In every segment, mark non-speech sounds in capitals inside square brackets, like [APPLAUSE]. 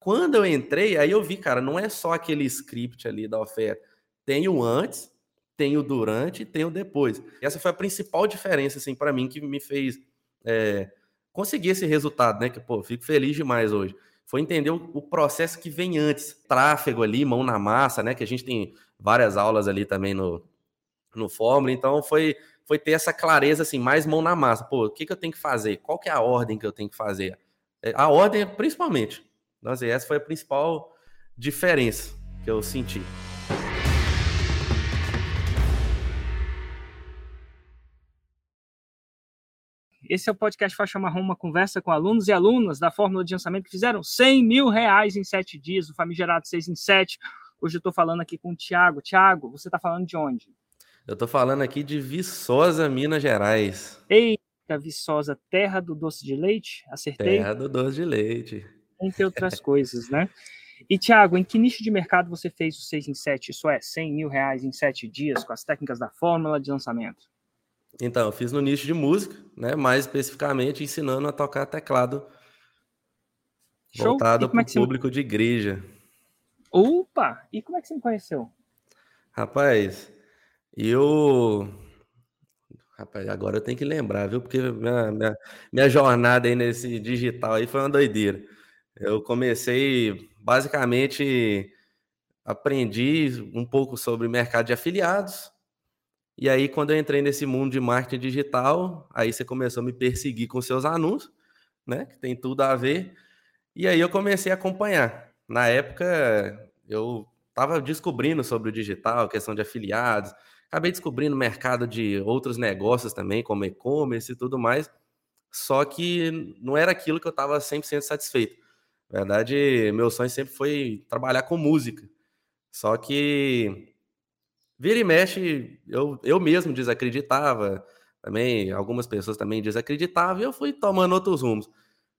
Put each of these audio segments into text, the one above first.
Quando eu entrei, aí eu vi, cara, não é só aquele script ali da oferta. Tem o antes, tem o durante, tem o depois. Essa foi a principal diferença, assim, para mim, que me fez é, conseguir esse resultado, né? Que, pô, fico feliz demais hoje. Foi entender o, processo que vem antes. Tráfego ali, mão na massa, né? Que a gente tem várias aulas ali também no, no Fórmula. Então, foi, foi ter essa clareza, assim, mais mão na massa. Pô, o que, que eu tenho que fazer? Qual que é a ordem que eu tenho que fazer? É, a ordem, principalmente. Nossa, essa foi a principal diferença que eu senti. Esse é o podcast Faixa Marrom, uma conversa com alunos e alunas da Fórmula de Lançamento que fizeram 100 mil reais em sete dias, o famigerado 6 em 7. Hoje eu estou falando aqui com o Tiago. Tiago, você está falando de onde? Eu estou falando aqui de Viçosa, Minas Gerais. Eita, Viçosa, terra do doce de leite? Acertei? Terra do doce de leite. Entre outras coisas, né? E, Tiago, em que nicho de mercado você fez o 6 em 7? Isso é, 100 mil reais em sete dias com as técnicas da fórmula de lançamento? Então, eu fiz no nicho de música, né? Mais especificamente ensinando a tocar teclado Show. voltado para o é público você... de igreja. Opa! E como é que você me conheceu? Rapaz, eu. Rapaz, agora eu tenho que lembrar, viu? Porque minha, minha, minha jornada aí nesse digital aí foi uma doideira. Eu comecei, basicamente, aprendi um pouco sobre mercado de afiliados, e aí, quando eu entrei nesse mundo de marketing digital, aí você começou a me perseguir com seus anúncios, né? Que tem tudo a ver. E aí eu comecei a acompanhar. Na época, eu estava descobrindo sobre o digital, questão de afiliados, acabei descobrindo o mercado de outros negócios também, como e-commerce e tudo mais. Só que não era aquilo que eu estava 100% satisfeito. Na verdade, meu sonho sempre foi trabalhar com música. Só que Vira e mexe, eu, eu mesmo desacreditava, também algumas pessoas também desacreditavam, e eu fui tomando outros rumos.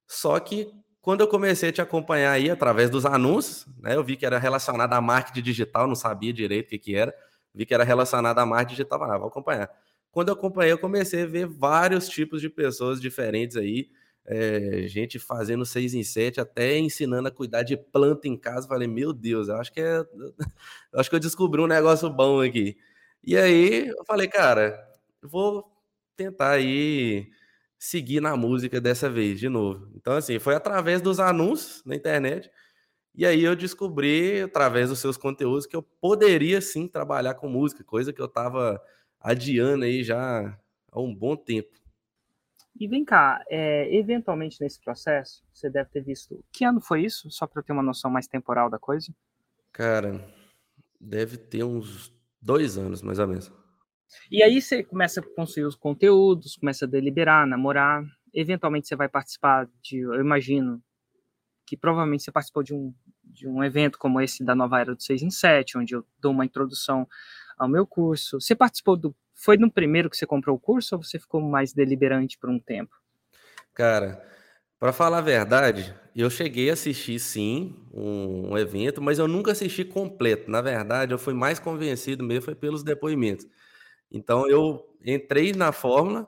Só que quando eu comecei a te acompanhar aí através dos anúncios, né, eu vi que era relacionado a marketing digital, não sabia direito o que, que era, vi que era relacionado a marketing digital, ah, vou acompanhar. Quando eu acompanhei, eu comecei a ver vários tipos de pessoas diferentes aí, é, gente fazendo seis em sete, até ensinando a cuidar de planta em casa. Falei, meu Deus, eu acho que é. [LAUGHS] Acho que eu descobri um negócio bom aqui. E aí eu falei, cara, vou tentar aí seguir na música dessa vez, de novo. Então, assim, foi através dos anúncios na internet. E aí eu descobri, através dos seus conteúdos, que eu poderia sim trabalhar com música, coisa que eu estava adiando aí já há um bom tempo. E vem cá, é, eventualmente nesse processo, você deve ter visto. Que ano foi isso? Só para eu ter uma noção mais temporal da coisa. Cara, deve ter uns dois anos, mais ou menos. E aí você começa a construir os conteúdos, começa a deliberar, namorar. Eventualmente você vai participar de, eu imagino, que provavelmente você participou de um, de um evento como esse da Nova Era do 6 em 7, onde eu dou uma introdução ao meu curso. Você participou do foi no primeiro que você comprou o curso ou você ficou mais deliberante por um tempo? Cara, para falar a verdade, eu cheguei a assistir sim um, um, evento, mas eu nunca assisti completo. Na verdade, eu fui mais convencido mesmo foi pelos depoimentos. Então eu entrei na fórmula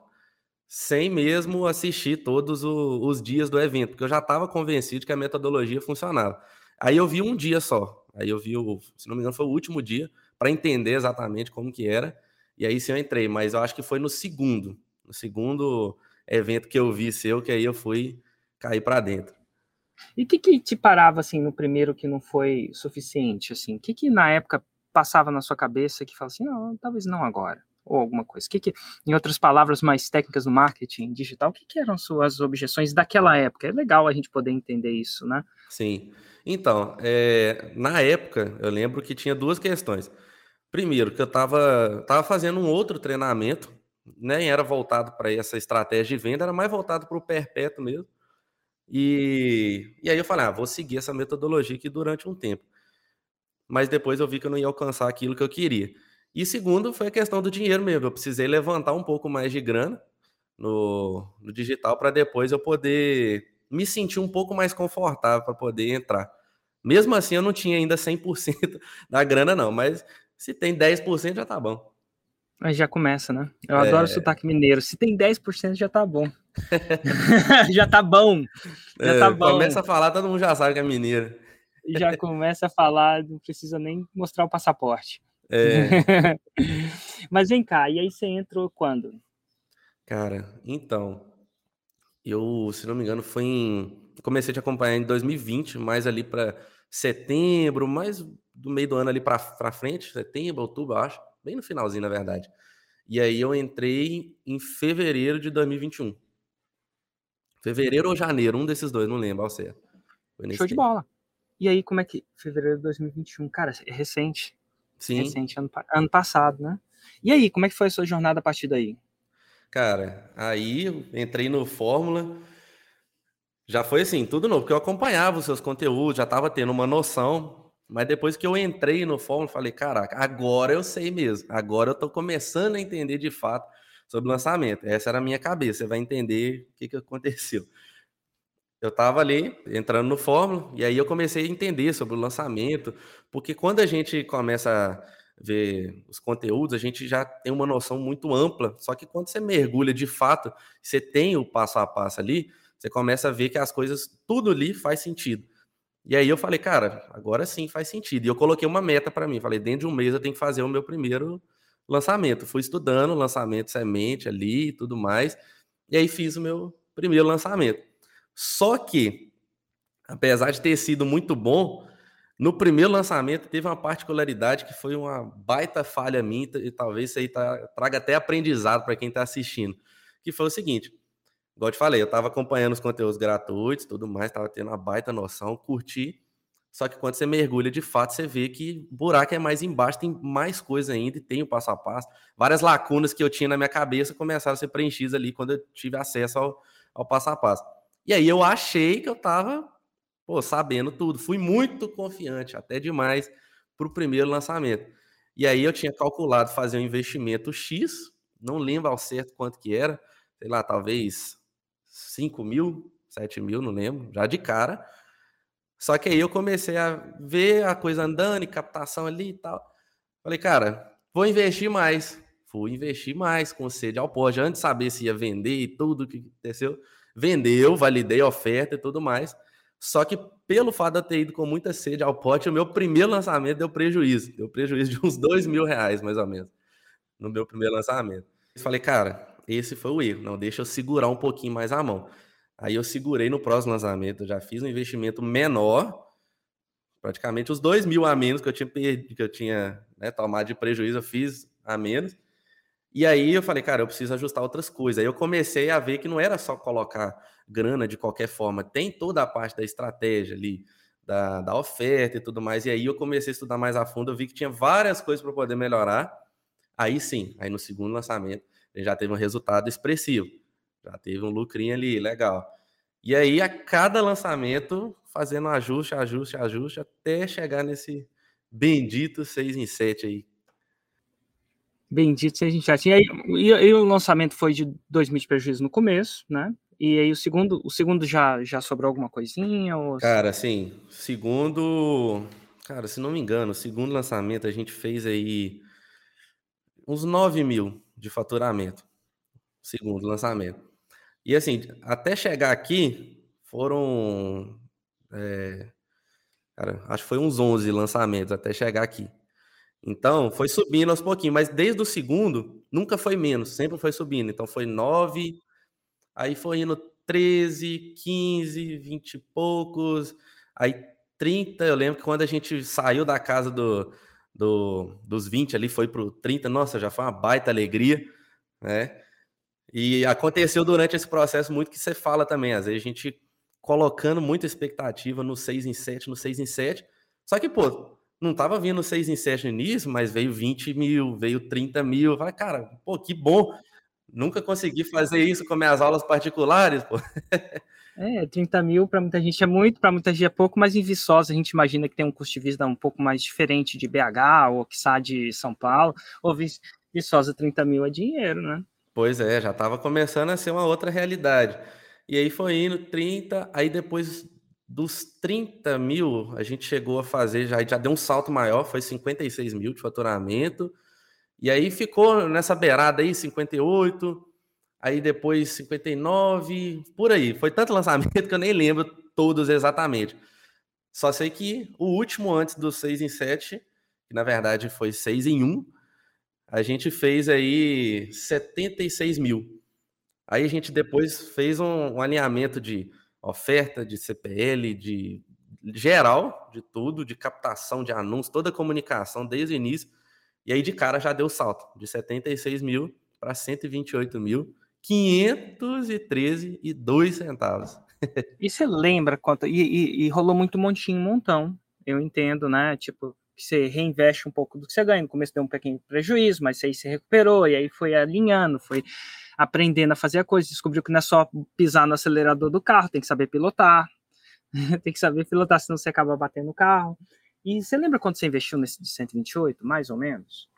sem mesmo assistir todos o, os dias do evento, porque eu já estava convencido que a metodologia funcionava. Aí eu vi um dia só. Aí eu vi o, se não me engano, foi o último dia para entender exatamente como que era. E aí sim eu entrei, mas eu acho que foi no segundo, no segundo evento que eu vi seu, que aí eu fui cair para dentro. E o que, que te parava assim no primeiro que não foi suficiente? Assim, o que, que na época passava na sua cabeça que fala assim, não, talvez não agora, ou alguma coisa? Que que, em outras palavras mais técnicas do marketing digital, o que, que eram suas objeções daquela época? É legal a gente poder entender isso, né? Sim. Então, é, na época, eu lembro que tinha duas questões. Primeiro, que eu estava tava fazendo um outro treinamento, nem era voltado para essa estratégia de venda, era mais voltado para o perpétuo mesmo. E, e aí eu falei, ah, vou seguir essa metodologia aqui durante um tempo. Mas depois eu vi que eu não ia alcançar aquilo que eu queria. E segundo, foi a questão do dinheiro mesmo. Eu precisei levantar um pouco mais de grana no, no digital para depois eu poder me sentir um pouco mais confortável para poder entrar. Mesmo assim, eu não tinha ainda 100% [LAUGHS] da grana, não, mas se tem 10% já tá bom. Aí já começa, né? Eu é... adoro o sotaque mineiro. Se tem 10% já tá bom. [LAUGHS] já tá bom. Já é, tá bom. Começa a falar, todo mundo já sabe que é mineiro. [LAUGHS] já começa a falar, não precisa nem mostrar o passaporte. É. [LAUGHS] Mas vem cá, e aí você entrou quando? Cara, então, eu, se não me engano, foi em. Comecei a te acompanhar em 2020, mais ali para setembro, mais do meio do ano ali para frente, setembro, outubro, acho, bem no finalzinho, na verdade. E aí eu entrei em fevereiro de 2021. Fevereiro ou janeiro, um desses dois, não lembro ao certo. Show de bola. E aí, como é que. Fevereiro de 2021, cara, é recente. Sim. Recente, ano, ano passado, né? E aí, como é que foi a sua jornada a partir daí? Cara, aí eu entrei no Fórmula. Já foi assim, tudo novo, porque eu acompanhava os seus conteúdos, já estava tendo uma noção. Mas depois que eu entrei no Fórmula, falei, caraca, agora eu sei mesmo. Agora eu estou começando a entender de fato sobre lançamento. Essa era a minha cabeça, você vai entender o que, que aconteceu. Eu estava ali entrando no Fórmula e aí eu comecei a entender sobre o lançamento, porque quando a gente começa a ver os conteúdos, a gente já tem uma noção muito ampla. Só que quando você mergulha de fato, você tem o passo a passo ali, você começa a ver que as coisas, tudo ali faz sentido. E aí eu falei, cara, agora sim faz sentido. E eu coloquei uma meta para mim, falei, dentro de um mês eu tenho que fazer o meu primeiro lançamento. Fui estudando lançamento semente ali e tudo mais. E aí fiz o meu primeiro lançamento. Só que, apesar de ter sido muito bom, no primeiro lançamento teve uma particularidade que foi uma baita falha minha e talvez isso aí tá, traga até aprendizado para quem está assistindo, que foi o seguinte, igual eu te falei, eu estava acompanhando os conteúdos gratuitos, tudo mais, estava tendo uma baita noção, curti, só que quando você mergulha de fato, você vê que o buraco é mais embaixo, tem mais coisa ainda, e tem o passo a passo. Várias lacunas que eu tinha na minha cabeça começaram a ser preenchidas ali quando eu tive acesso ao, ao passo a passo. E aí eu achei que eu estava pô, sabendo tudo. Fui muito confiante, até demais, para o primeiro lançamento. E aí eu tinha calculado fazer um investimento X, não lembro ao certo quanto que era, sei lá, talvez 5 mil, 7 mil, não lembro, já de cara. Só que aí eu comecei a ver a coisa andando e captação ali e tal. Falei, cara, vou investir mais. Fui investir mais com sede ao pó, antes de saber se ia vender e tudo que aconteceu. Vendeu, validei a oferta e tudo mais. Só que pelo fato de eu ter ido com muita sede ao pote, o meu primeiro lançamento deu prejuízo. Deu prejuízo de uns dois mil reais, mais ou menos, no meu primeiro lançamento. Eu falei, cara, esse foi o erro. Não, deixa eu segurar um pouquinho mais a mão. Aí eu segurei no próximo lançamento, já fiz um investimento menor, praticamente os dois mil a menos que eu tinha perdido, que eu tinha né, tomado de prejuízo, eu fiz a menos. E aí eu falei, cara, eu preciso ajustar outras coisas. Aí eu comecei a ver que não era só colocar grana de qualquer forma, tem toda a parte da estratégia ali, da, da oferta e tudo mais. E aí eu comecei a estudar mais a fundo, eu vi que tinha várias coisas para poder melhorar. Aí sim, aí no segundo lançamento, já teve um resultado expressivo. Já teve um lucrinho ali, legal. E aí, a cada lançamento, fazendo ajuste, ajuste, ajuste, até chegar nesse bendito 6 em 7 aí, Bendito se a gente já tinha. E, e, e, o lançamento foi de 2 mil de prejuízo no começo, né? E aí o segundo, o segundo já, já sobrou alguma coisinha? Ou... Cara, assim, segundo. Cara, se não me engano, o segundo lançamento a gente fez aí uns 9 mil de faturamento. Segundo lançamento. E assim, até chegar aqui, foram. É, cara, acho que foi uns 11 lançamentos até chegar aqui. Então, foi subindo aos pouquinhos, mas desde o segundo, nunca foi menos, sempre foi subindo. Então, foi 9, aí foi indo 13, 15, 20 e poucos, aí 30. Eu lembro que quando a gente saiu da casa do, do, dos 20 ali, foi para o 30, nossa, já foi uma baita alegria, né? E aconteceu durante esse processo muito que você fala também, às vezes a gente colocando muita expectativa no 6 em 7, no 6 em 7, só que, pô, não estava vindo 6 em 7 no início, mas veio 20 mil, veio 30 mil. Falei, cara, pô, que bom. Nunca consegui fazer isso com minhas aulas particulares, pô. [LAUGHS] É, 30 mil para muita gente é muito, para muita gente é pouco, mas em Viçosa a gente imagina que tem um custo de vida um pouco mais diferente de BH ou que de São Paulo, ou Viçosa 30 mil é dinheiro, né? Pois é, já estava começando a ser uma outra realidade. E aí foi indo 30, aí depois dos 30 mil, a gente chegou a fazer, já, já deu um salto maior, foi 56 mil de faturamento. E aí ficou nessa beirada aí, 58, aí depois 59, por aí. Foi tanto lançamento [LAUGHS] que eu nem lembro todos exatamente. Só sei que o último antes do 6 em 7, que na verdade foi 6 em 1, a gente fez aí 76 mil. Aí a gente depois fez um, um alinhamento de oferta, de CPL, de geral, de tudo, de captação de anúncios, toda a comunicação desde o início. E aí de cara já deu salto de 76 mil para 128 mil, 513 e 2 centavos. E você lembra quanto. E, e, e, rolou muito montinho, montão. Eu entendo, né? Tipo, que você reinveste um pouco do que você ganha. No começo deu um pequeno prejuízo, mas aí você recuperou, e aí foi alinhando, foi aprendendo a fazer a coisa, descobriu que não é só pisar no acelerador do carro, tem que saber pilotar, [LAUGHS] tem que saber pilotar, senão você acaba batendo o carro. E você lembra quando você investiu nesse de 128, mais ou menos?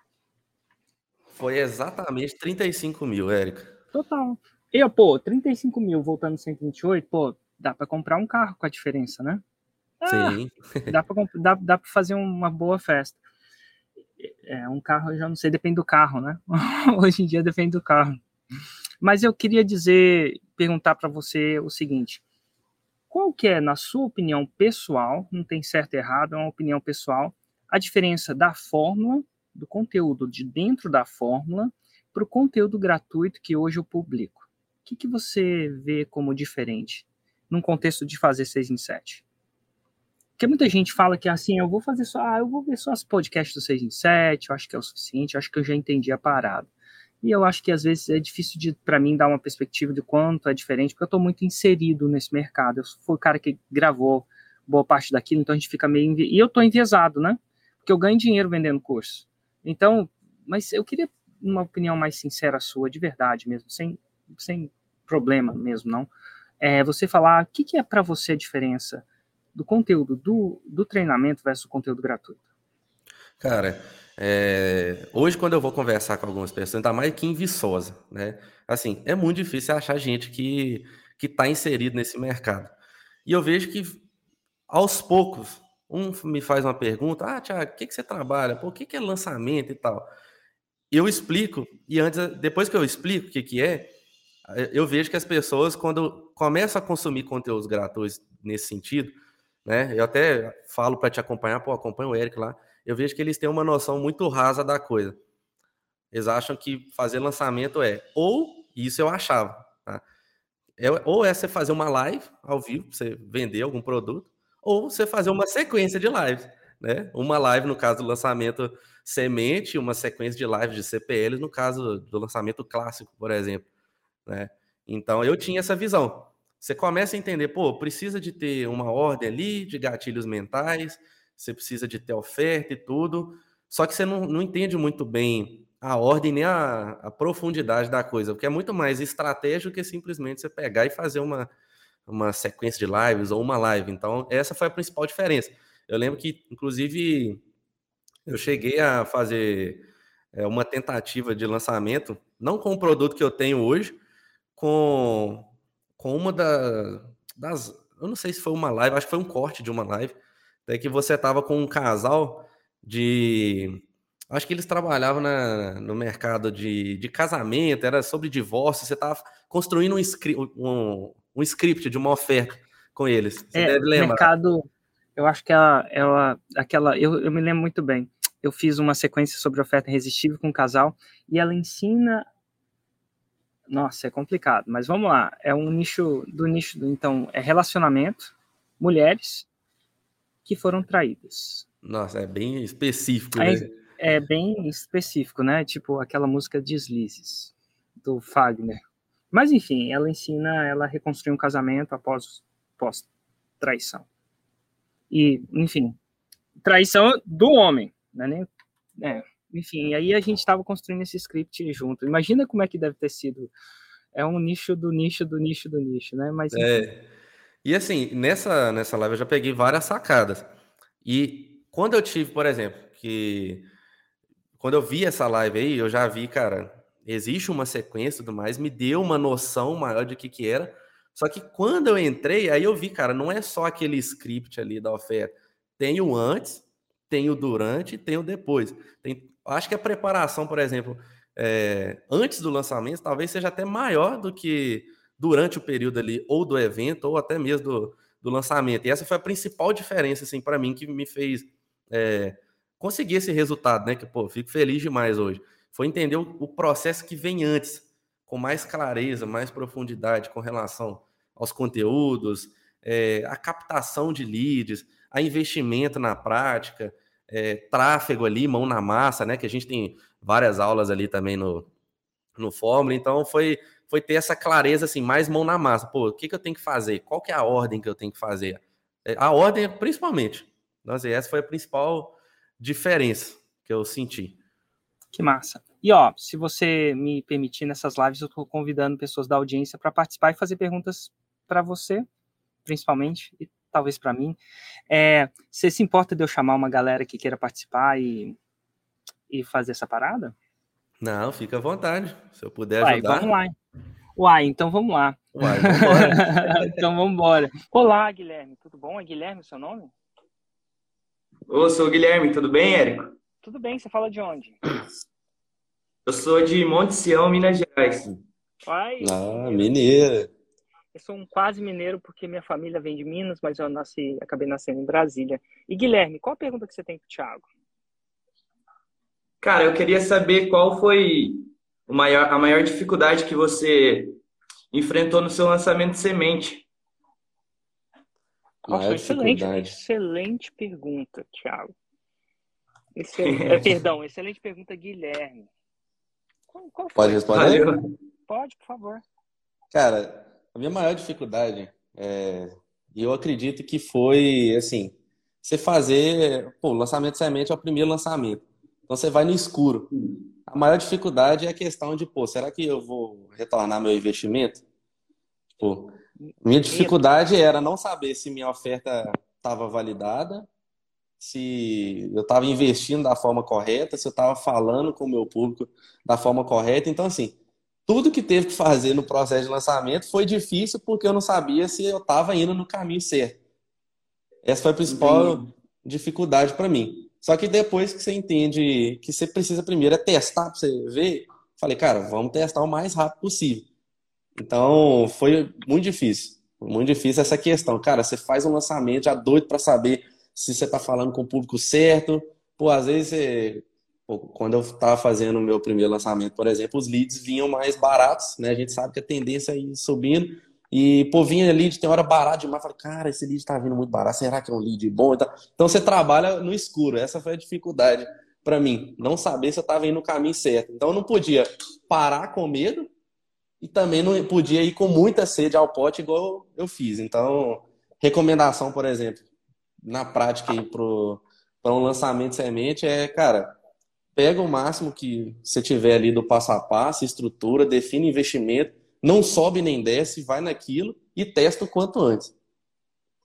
Foi exatamente 35 mil, Érica. Total. Eu, pô, 35 mil voltando 128, pô, dá para comprar um carro com a diferença, né? Ah, Sim. dá para dá, dá pra fazer uma boa festa. É, um carro, eu já não sei, depende do carro, né? [LAUGHS] Hoje em dia depende do carro. Mas eu queria dizer, perguntar para você o seguinte: qual que é, na sua opinião pessoal, não tem certo e errado, é uma opinião pessoal, a diferença da fórmula, do conteúdo de dentro da fórmula, para o conteúdo gratuito que hoje eu publico? O que, que você vê como diferente num contexto de fazer 6 em 7? Porque muita gente fala que assim, eu vou fazer só, ah, eu vou ver só as podcasts do 6 em 7, eu acho que é o suficiente, eu acho que eu já entendi a parada. E eu acho que às vezes é difícil para mim dar uma perspectiva de quanto é diferente, porque eu estou muito inserido nesse mercado. Eu fui o cara que gravou boa parte daquilo, então a gente fica meio. E eu estou enviesado, né? Porque eu ganho dinheiro vendendo curso. Então, mas eu queria uma opinião mais sincera sua, de verdade mesmo, sem, sem problema mesmo, não. É você falar o que, que é para você a diferença do conteúdo do, do treinamento versus o conteúdo gratuito. Cara, é, hoje, quando eu vou conversar com algumas pessoas, ainda mais que em Viçosa, né? Assim, é muito difícil achar gente que que está inserido nesse mercado. E eu vejo que, aos poucos, um me faz uma pergunta: Ah, Tiago, o que, que você trabalha? Por que, que é lançamento e tal? Eu explico, e antes, depois que eu explico o que, que é, eu vejo que as pessoas, quando começam a consumir conteúdos gratuitos nesse sentido, né? Eu até falo para te acompanhar, pô, acompanha o Eric lá eu vejo que eles têm uma noção muito rasa da coisa. Eles acham que fazer lançamento é, ou isso eu achava, tá? É, ou é você fazer uma live ao vivo, você vender algum produto, ou você fazer uma sequência de lives, né? Uma live no caso do lançamento semente, uma sequência de lives de CPL no caso do lançamento clássico, por exemplo, né? Então eu tinha essa visão. Você começa a entender, pô, precisa de ter uma ordem ali de gatilhos mentais, você precisa de ter oferta e tudo, só que você não, não entende muito bem a ordem nem a, a profundidade da coisa, porque é muito mais estratégico que simplesmente você pegar e fazer uma, uma sequência de lives ou uma live. Então, essa foi a principal diferença. Eu lembro que, inclusive, eu cheguei a fazer é, uma tentativa de lançamento, não com o produto que eu tenho hoje, com, com uma da, das. Eu não sei se foi uma live, acho que foi um corte de uma live, até que você estava com um casal de. Acho que eles trabalhavam na, no mercado de, de casamento, era sobre divórcio, você estava construindo um, script, um, um script de uma oferta com eles. Você é, deve lembrar. mercado, eu acho que ela, ela aquela, eu, eu me lembro muito bem. Eu fiz uma sequência sobre oferta irresistível com um casal e ela ensina nossa, é complicado, mas vamos lá. É um nicho do nicho, do, então, é relacionamento, mulheres, que foram traídas. Nossa, é bem específico, né? É, bem específico, né? Tipo aquela música Deslizes, do Fagner. Mas enfim, ela ensina ela reconstruir um casamento após pós traição. E, enfim, traição do homem, né? Nem, é, enfim, aí a gente estava construindo esse script junto. Imagina como é que deve ter sido. É um nicho do nicho do nicho do nicho, né? Mas é. E assim, nessa, nessa live eu já peguei várias sacadas. E quando eu tive, por exemplo, que quando eu vi essa live aí, eu já vi, cara, existe uma sequência e tudo mais, me deu uma noção maior de que que era. Só que quando eu entrei, aí eu vi, cara, não é só aquele script ali da oferta. Tem o antes, tem o durante, tem o depois. Tem, acho que a preparação, por exemplo, é, antes do lançamento, talvez seja até maior do que durante o período ali, ou do evento, ou até mesmo do, do lançamento. E essa foi a principal diferença, assim, para mim, que me fez é, conseguir esse resultado, né? Que, pô, fico feliz demais hoje. Foi entender o, o processo que vem antes, com mais clareza, mais profundidade com relação aos conteúdos, é, a captação de leads, a investimento na prática, é, tráfego ali, mão na massa, né? Que a gente tem várias aulas ali também no, no Fórmula, então foi, foi ter essa clareza, assim, mais mão na massa. Pô, o que, que eu tenho que fazer? Qual que é a ordem que eu tenho que fazer? É, a ordem, principalmente. Então, assim, essa foi a principal diferença que eu senti. Que massa. E ó, se você me permitir nessas lives, eu estou convidando pessoas da audiência para participar e fazer perguntas para você, principalmente, e talvez para mim. É, você se importa de eu chamar uma galera que queira participar e, e fazer essa parada? Não, fica à vontade. Se eu puder Uai, ajudar. Vamos lá. Uai, então vamos lá. Uai, vamos [LAUGHS] então vamos embora. Olá, Guilherme. Tudo bom? É Guilherme o seu nome? Ô, sou o Guilherme. Tudo bem, Érico? Tudo bem. Você fala de onde? Eu sou de Monte Sião, Minas Gerais. Uai, ah, mineira. Eu sou um quase mineiro porque minha família vem de Minas, mas eu nasci, acabei nascendo em Brasília. E Guilherme, qual a pergunta que você tem para o Thiago? Cara, eu queria saber qual foi maior, a maior dificuldade que você enfrentou no seu lançamento de semente. Nossa, excelente, excelente pergunta, Thiago. Excelente, [LAUGHS] é, perdão, excelente pergunta, Guilherme. Qual, qual Pode responder? Pode, por favor. Cara, a minha maior dificuldade, é, e eu acredito que foi, assim, você fazer, pô, o lançamento semente é o primeiro lançamento. Então você vai no escuro. A maior dificuldade é a questão de, pô, será que eu vou retornar meu investimento? Pô, minha dificuldade era não saber se minha oferta estava validada, se eu estava investindo da forma correta, se eu estava falando com o meu público da forma correta. Então, assim, tudo que teve que fazer no processo de lançamento foi difícil porque eu não sabia se eu estava indo no caminho certo. Essa foi a principal Entendi. dificuldade para mim. Só que depois que você entende que você precisa primeiro é testar para você ver, falei, cara, vamos testar o mais rápido possível. Então, foi muito difícil. Muito difícil essa questão. Cara, você faz um lançamento já doido para saber se você está falando com o público certo. Pô, às vezes você quando eu estava fazendo o meu primeiro lançamento, por exemplo, os leads vinham mais baratos, né? A gente sabe que a tendência é ir subindo. E, pô, vinha lead, tem hora barato demais. Falei, cara, esse lead tá vindo muito barato. Será que é um lead bom? Então, você trabalha no escuro. Essa foi a dificuldade para mim. Não saber se eu tava indo no caminho certo. Então, eu não podia parar com medo e também não podia ir com muita sede ao pote, igual eu fiz. Então, recomendação, por exemplo, na prática para um lançamento semente é, cara, pega o máximo que você tiver ali do passo a passo, estrutura, define investimento, não sobe nem desce, vai naquilo e testa o quanto antes.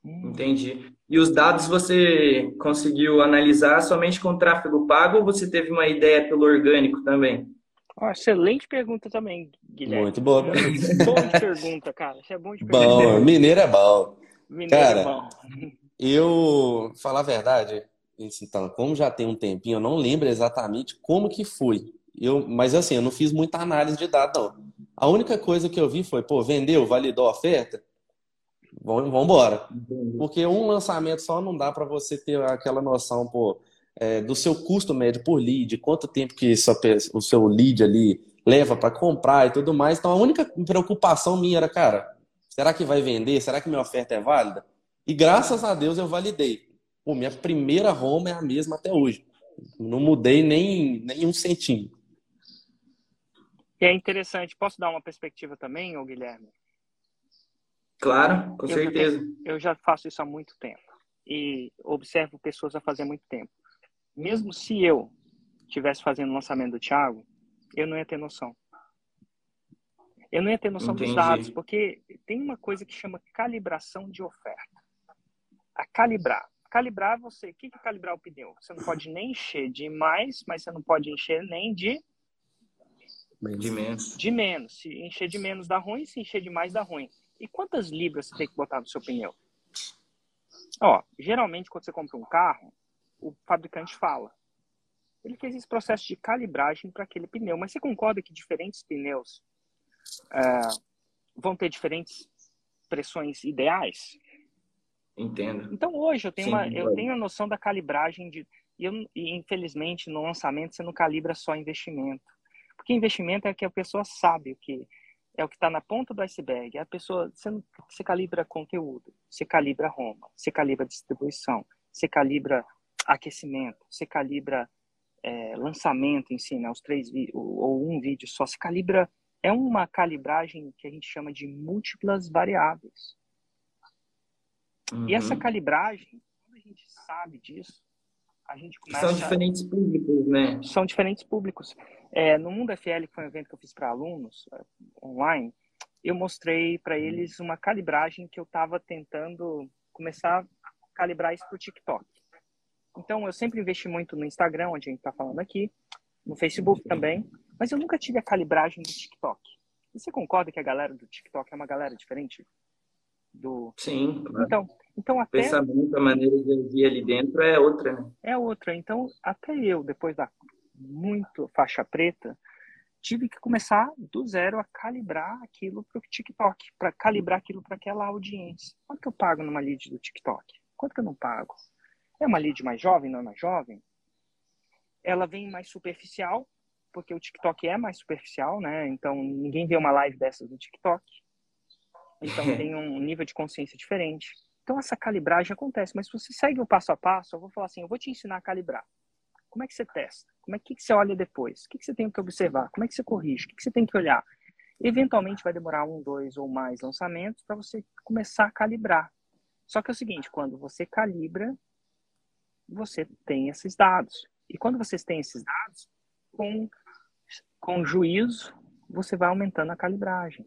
Entendi. E os dados você conseguiu analisar somente com tráfego pago ou você teve uma ideia pelo orgânico também? Oh, excelente pergunta também, Guilherme. Muito boa. Bom de pergunta, cara. Isso é bom de pergunta. Bom, mineiro é bom. Mineiro é cara, é bom. Eu, falar a verdade, então, como já tem um tempinho, eu não lembro exatamente como que foi. Eu, mas assim, eu não fiz muita análise de dados, não. A única coisa que eu vi foi, pô, vendeu, validou a oferta? Vamos embora. Porque um lançamento só não dá para você ter aquela noção, pô, é, do seu custo médio por lead, quanto tempo que o seu lead ali leva para comprar e tudo mais. Então, a única preocupação minha era, cara, será que vai vender? Será que minha oferta é válida? E graças a Deus eu validei. Pô, minha primeira Roma é a mesma até hoje. Não mudei nem, nem um centímetro. E é interessante. Posso dar uma perspectiva também, ô Guilherme? Claro, com eu certeza. Já tenho, eu já faço isso há muito tempo. E observo pessoas a fazer muito tempo. Mesmo se eu estivesse fazendo o lançamento do Thiago, eu não ia ter noção. Eu não ia ter noção Entendi. dos dados, porque tem uma coisa que chama calibração de oferta. A calibrar calibrar você. O que é calibrar o pneu? Você não pode nem encher de mais, mas você não pode encher nem de de menos. De menos. Se encher de menos dá ruim, se encher de mais dá ruim. E quantas libras você tem que botar no seu pneu? Ó, geralmente quando você compra um carro, o fabricante fala. Ele fez esse processo de calibragem para aquele pneu. Mas você concorda que diferentes pneus é, vão ter diferentes pressões ideais? Entendo. Então hoje eu tenho, Sim, uma, eu tenho a noção da calibragem de. E, eu, e infelizmente no lançamento você não calibra só investimento. Porque investimento é que a pessoa sabe o que é o que está na ponta do iceberg. A pessoa, você, você calibra conteúdo, você calibra Roma, você calibra distribuição, você calibra aquecimento, você calibra é, lançamento em si, né, os três ou um vídeo só, você calibra é uma calibragem que a gente chama de múltiplas variáveis. Uhum. E essa uhum. calibragem, quando a gente sabe disso, a gente começa. São diferentes públicos, né? São diferentes públicos. É, no Mundo FL, que foi um evento que eu fiz para alunos é, online, eu mostrei para uhum. eles uma calibragem que eu estava tentando começar a calibrar isso para o TikTok. Então, eu sempre investi muito no Instagram, onde a gente está falando aqui, no Facebook também, mas eu nunca tive a calibragem do TikTok. Você concorda que a galera do TikTok é uma galera diferente do. Sim, claro. Então, então até. O pensamento, a maneira de agir ali dentro é outra, né? É outra. Então, até eu, depois da muito faixa preta, tive que começar do zero a calibrar aquilo para o TikTok, para calibrar aquilo para aquela audiência. Quanto que eu pago numa lead do TikTok? Quanto que eu não pago? É uma lead mais jovem, não é mais jovem? Ela vem mais superficial, porque o TikTok é mais superficial, né? Então ninguém vê uma live dessas no TikTok. Então [LAUGHS] tem um nível de consciência diferente. Então essa calibragem acontece, mas se você segue o passo a passo, eu vou falar assim, eu vou te ensinar a calibrar. Como é que você testa? Como é que, que você olha depois? O que, que você tem que observar? Como é que você corrige? O que, que você tem que olhar? Eventualmente vai demorar um, dois ou mais lançamentos para você começar a calibrar. Só que é o seguinte, quando você calibra, você tem esses dados. E quando vocês têm esses dados, com, com juízo, você vai aumentando a calibragem.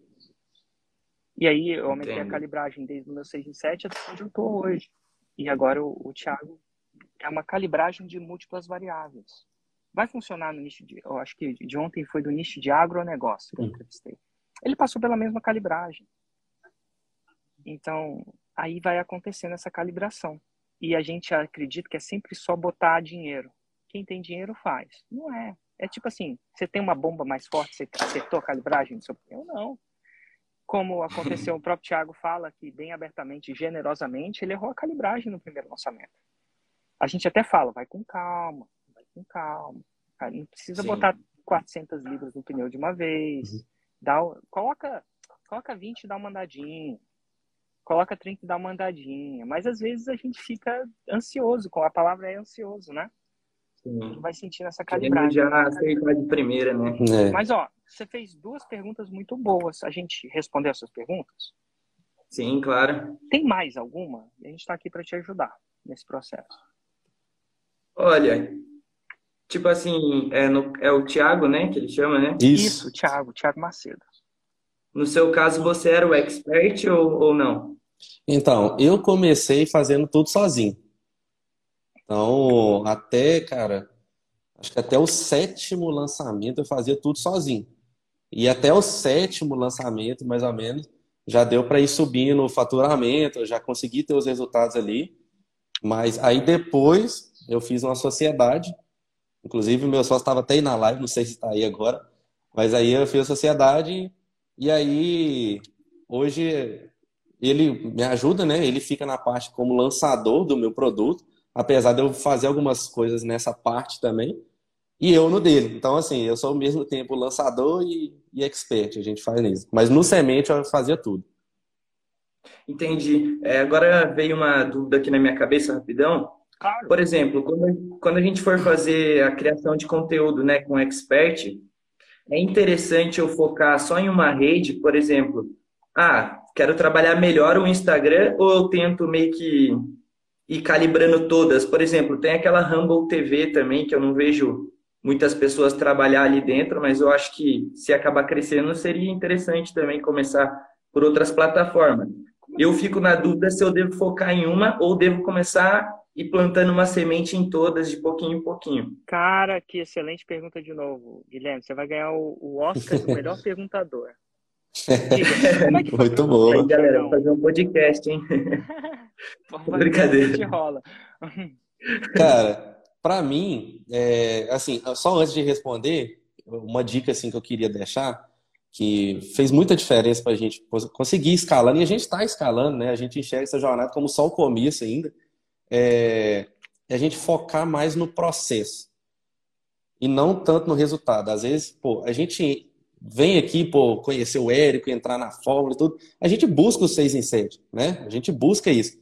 E aí eu aumentei Entendo. a calibragem desde o meu 6 em 7 até onde eu estou hoje. E agora o, o Thiago é uma calibragem de múltiplas variáveis. Vai funcionar no nicho de. Eu acho que de ontem foi do nicho de agronegócio que eu entrevistei. Ele passou pela mesma calibragem. Então, aí vai acontecendo essa calibração. E a gente acredita que é sempre só botar dinheiro. Quem tem dinheiro faz. Não é. É tipo assim, você tem uma bomba mais forte, você acertou a calibragem do seu pneu? Não. Como aconteceu, o próprio Thiago fala que bem abertamente, generosamente, ele errou a calibragem no primeiro lançamento. A gente até fala, vai com calma, vai com calma. Não precisa Sim. botar 400 libras no pneu de uma vez. Uhum. Dá, coloca, coloca 20 e dá uma andadinha coloca 30 e dá uma andadinha. Mas às vezes a gente fica ansioso, com a palavra é ansioso, né? Sim. Vai sentindo essa calibragem. já aceitar de primeira, né? É. Mas ó, você fez duas perguntas muito boas. A gente respondeu essas perguntas? Sim, claro. Tem mais alguma? A gente está aqui para te ajudar nesse processo. Olha, tipo assim, é, no, é o Tiago, né? Que ele chama, né? Isso, Isso Tiago, Tiago Macedo. No seu caso, você era o expert ou, ou não? Então, eu comecei fazendo tudo sozinho. Então, até, cara, acho que até o sétimo lançamento eu fazia tudo sozinho. E até o sétimo lançamento, mais ou menos, já deu para ir subindo o faturamento, já consegui ter os resultados ali. Mas aí depois eu fiz uma sociedade, inclusive meu sócio estava até aí na live, não sei se está aí agora, mas aí eu fiz a sociedade e aí, hoje, ele me ajuda, né? Ele fica na parte como lançador do meu produto, apesar de eu fazer algumas coisas nessa parte também, e eu no dele. Então, assim, eu sou ao mesmo tempo lançador e, e expert, a gente faz nisso. Mas no semente eu fazia tudo. Entendi. É, agora veio uma dúvida aqui na minha cabeça, rapidão. Claro. Por exemplo, quando, quando a gente for fazer a criação de conteúdo né, com expert, é interessante eu focar só em uma rede, por exemplo, ah, quero trabalhar melhor o Instagram ou eu tento meio que ir calibrando todas? Por exemplo, tem aquela Rumble TV também, que eu não vejo muitas pessoas trabalhar ali dentro, mas eu acho que se acabar crescendo seria interessante também começar por outras plataformas. Eu fico na dúvida se eu devo focar em uma ou devo começar e plantando uma semente em todas de pouquinho em pouquinho. Cara, que excelente pergunta de novo, Guilherme. Você vai ganhar o, Oscar do [LAUGHS] melhor perguntador. É Muito bom. Aí, galera, vou fazer um podcast, hein? [LAUGHS] [LAUGHS] Brincadeira. Rola. Cara, para mim, é, assim, só antes de responder, uma dica assim que eu queria deixar, que fez muita diferença para a gente conseguir escalando, e a gente está escalando, né? A gente enxerga essa jornada como só o começo ainda, é, é a gente focar mais no processo e não tanto no resultado. Às vezes, pô, a gente vem aqui, pô, conhecer o Érico, entrar na fórmula e tudo, a gente busca o 6 em 7, né? A gente busca isso.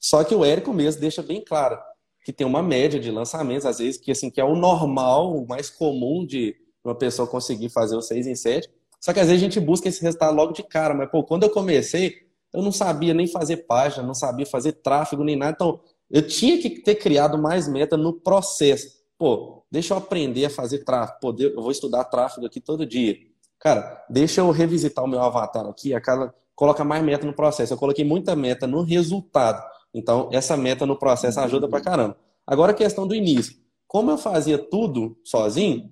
Só que o Érico mesmo deixa bem claro que tem uma média de lançamentos, às vezes, que assim, que é o normal, o mais comum de uma pessoa conseguir fazer o 6 em 7. Só que às vezes a gente busca esse resultado logo de cara, mas pô, quando eu comecei, eu não sabia nem fazer página, não sabia fazer tráfego nem nada, então eu tinha que ter criado mais meta no processo. Pô, deixa eu aprender a fazer tráfego, pô, eu vou estudar tráfego aqui todo dia. Cara, deixa eu revisitar o meu avatar aqui, a cada coloca mais meta no processo. Eu coloquei muita meta no resultado. Então, essa meta no processo ajuda pra caramba. Agora a questão do início. Como eu fazia tudo sozinho,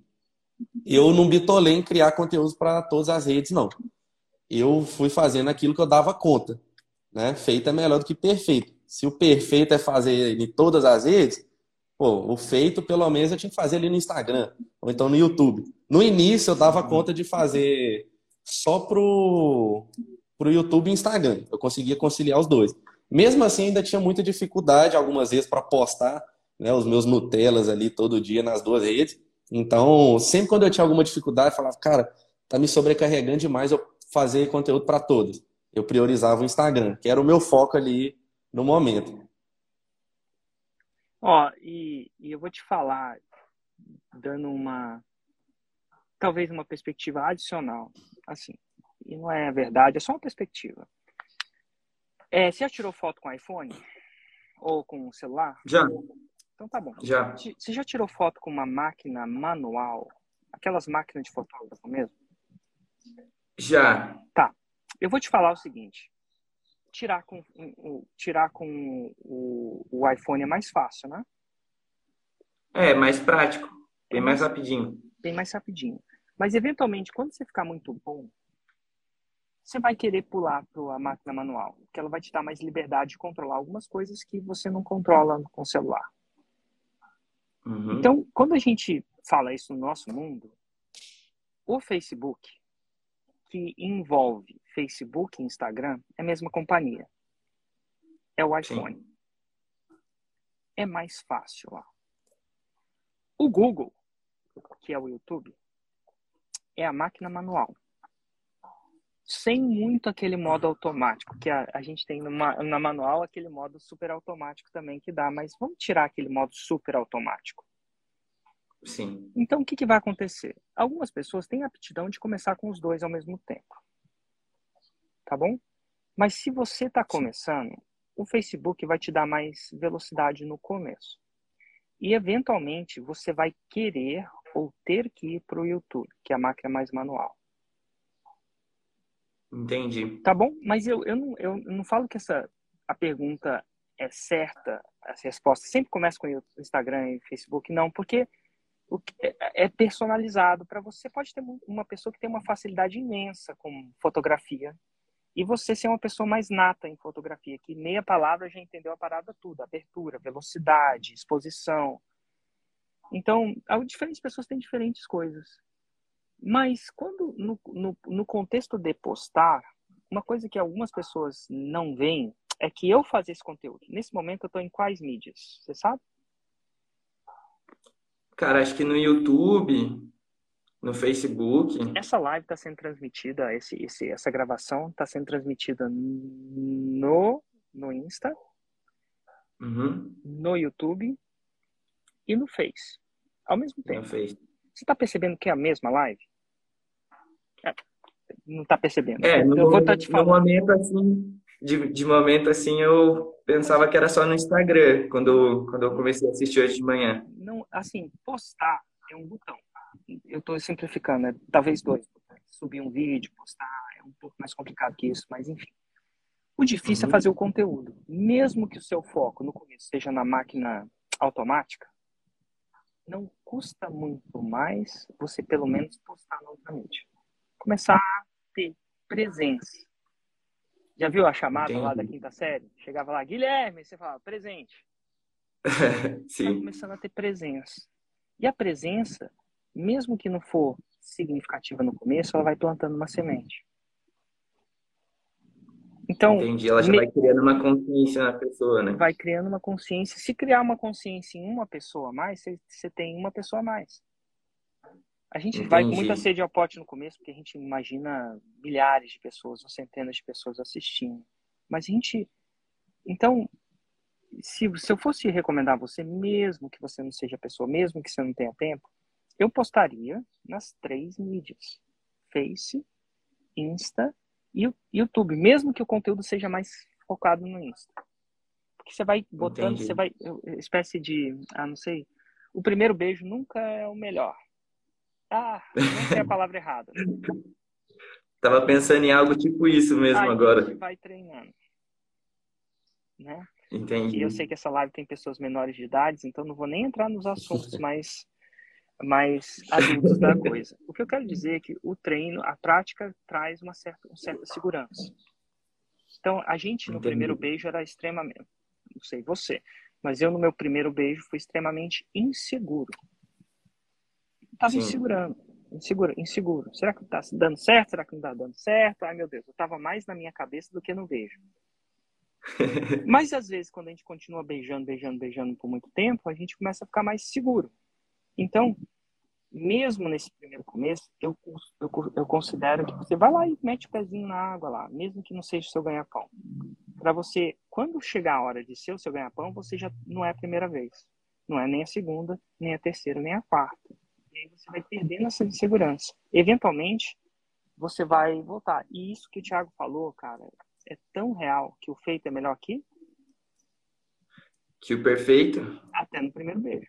eu não bitolei em criar conteúdos para todas as redes, não. Eu fui fazendo aquilo que eu dava conta. Né? Feito é melhor do que perfeito. Se o perfeito é fazer em todas as redes, pô, o feito pelo menos eu tinha que fazer ali no Instagram, ou então no YouTube. No início eu dava conta de fazer só pro, pro YouTube e Instagram. Eu conseguia conciliar os dois. Mesmo assim, ainda tinha muita dificuldade algumas vezes para postar né, os meus Nutellas ali todo dia nas duas redes. Então, sempre quando eu tinha alguma dificuldade, eu falava, cara, tá me sobrecarregando demais eu fazer conteúdo para todos. Eu priorizava o Instagram, que era o meu foco ali no momento. Ó, e, e eu vou te falar, dando uma, talvez uma perspectiva adicional, assim, e não é verdade, é só uma perspectiva. É, você já tirou foto com iPhone? Ou com o celular? Já. Então tá bom. Já. Você já tirou foto com uma máquina manual? Aquelas máquinas de fotógrafo mesmo? Já. Tá. Eu vou te falar o seguinte. Tirar com, tirar com o, o iPhone é mais fácil, né? É, mais prático. Bem mais rapidinho. Bem mais rapidinho. Mas, eventualmente, quando você ficar muito bom, você vai querer pular para a máquina manual, porque ela vai te dar mais liberdade de controlar algumas coisas que você não controla com o celular. Uhum. Então, quando a gente fala isso no nosso mundo, o Facebook, que envolve Facebook e Instagram, é a mesma companhia. É o iPhone. Sim. É mais fácil lá. O Google, que é o YouTube, é a máquina manual. Sem muito aquele modo automático, que a, a gente tem numa, na manual aquele modo super automático também que dá, mas vamos tirar aquele modo super automático. Sim. Então, o que, que vai acontecer? Algumas pessoas têm a aptidão de começar com os dois ao mesmo tempo. Tá bom? Mas se você está começando, o Facebook vai te dar mais velocidade no começo. E, eventualmente, você vai querer ou ter que ir para o YouTube, que é a máquina mais manual. Entendi. Tá bom? Mas eu, eu, não, eu não falo que essa a pergunta é certa, as respostas sempre começam com o Instagram e Facebook, não, porque é, é personalizado para você. Pode ter uma pessoa que tem uma facilidade imensa com fotografia e você ser uma pessoa mais nata em fotografia, que meia palavra já entendeu a parada tudo, abertura, velocidade, exposição. Então, diferentes pessoas têm diferentes coisas. Mas quando no, no, no contexto de postar, uma coisa que algumas pessoas não veem é que eu fazer esse conteúdo. Nesse momento eu estou em quais mídias? Você sabe? Cara, acho que no YouTube, no Facebook. Essa live está sendo transmitida, esse, esse, essa gravação está sendo transmitida no, no Insta, uhum. no YouTube e no Face. Ao mesmo tempo. Você está percebendo que é a mesma live? É, não está percebendo. É, no, eu vou estar tá te falando. Momento assim, de, de momento assim, eu pensava que era só no Instagram, quando, quando eu comecei a assistir hoje de manhã. Não, assim, postar é um botão. Eu estou simplificando, é talvez dois. Subir um vídeo, postar, é um pouco mais complicado que isso, mas enfim. O difícil é uhum. é fazer o conteúdo. Mesmo que o seu foco no começo seja na máquina automática, não custa muito mais você pelo menos postar mídia. Começar a ter presença já viu a chamada Entendi. lá da quinta série? Chegava lá, Guilherme, você falava, presente. [LAUGHS] Sim. Tá começando a ter presença. E a presença, mesmo que não for significativa no começo, ela vai plantando uma semente. Então, Entendi, ela já me... vai criando uma consciência na pessoa, né? Vai criando uma consciência. Se criar uma consciência em uma pessoa a mais, você, tem uma pessoa a mais. A gente Entendi. vai com muita sede ao pote no começo, porque a gente imagina milhares de pessoas ou centenas de pessoas assistindo. Mas a gente. Então, se, se eu fosse recomendar você, mesmo que você não seja pessoa, mesmo que você não tenha tempo, eu postaria nas três mídias: Face, Insta YouTube, mesmo que o conteúdo seja mais focado no Insta. Porque você vai botando, Entendi. você vai. Espécie de. Ah, não sei. O primeiro beijo nunca é o melhor. Ah, não é a palavra errada. Tava pensando em algo tipo isso mesmo agora. A gente vai treinando. Né? Entendi. E eu sei que essa live tem pessoas menores de idade, então não vou nem entrar nos assuntos [LAUGHS] mais, mais adultos da coisa. O que eu quero dizer é que o treino, a prática, traz uma certa, uma certa segurança. Então, a gente no Entendi. primeiro beijo era extremamente, não sei você, mas eu no meu primeiro beijo fui extremamente inseguro estava insegurando, inseguro, inseguro. Será que está dando certo? Será que não está dando certo? Ai, meu Deus, eu estava mais na minha cabeça do que no beijo. [LAUGHS] Mas às vezes, quando a gente continua beijando, beijando, beijando por muito tempo, a gente começa a ficar mais seguro. Então, mesmo nesse primeiro começo, eu, eu, eu considero que você vai lá e mete o pezinho na água lá, mesmo que não seja o seu ganha-pão. Para você, quando chegar a hora de ser o seu ganha-pão, você já não é a primeira vez. Não é nem a segunda, nem a terceira, nem a quarta. E aí você vai perdendo essa insegurança. Eventualmente, você vai voltar. E isso que o Thiago falou, cara, é tão real que o feito é melhor que? Que o perfeito? Até no primeiro beijo.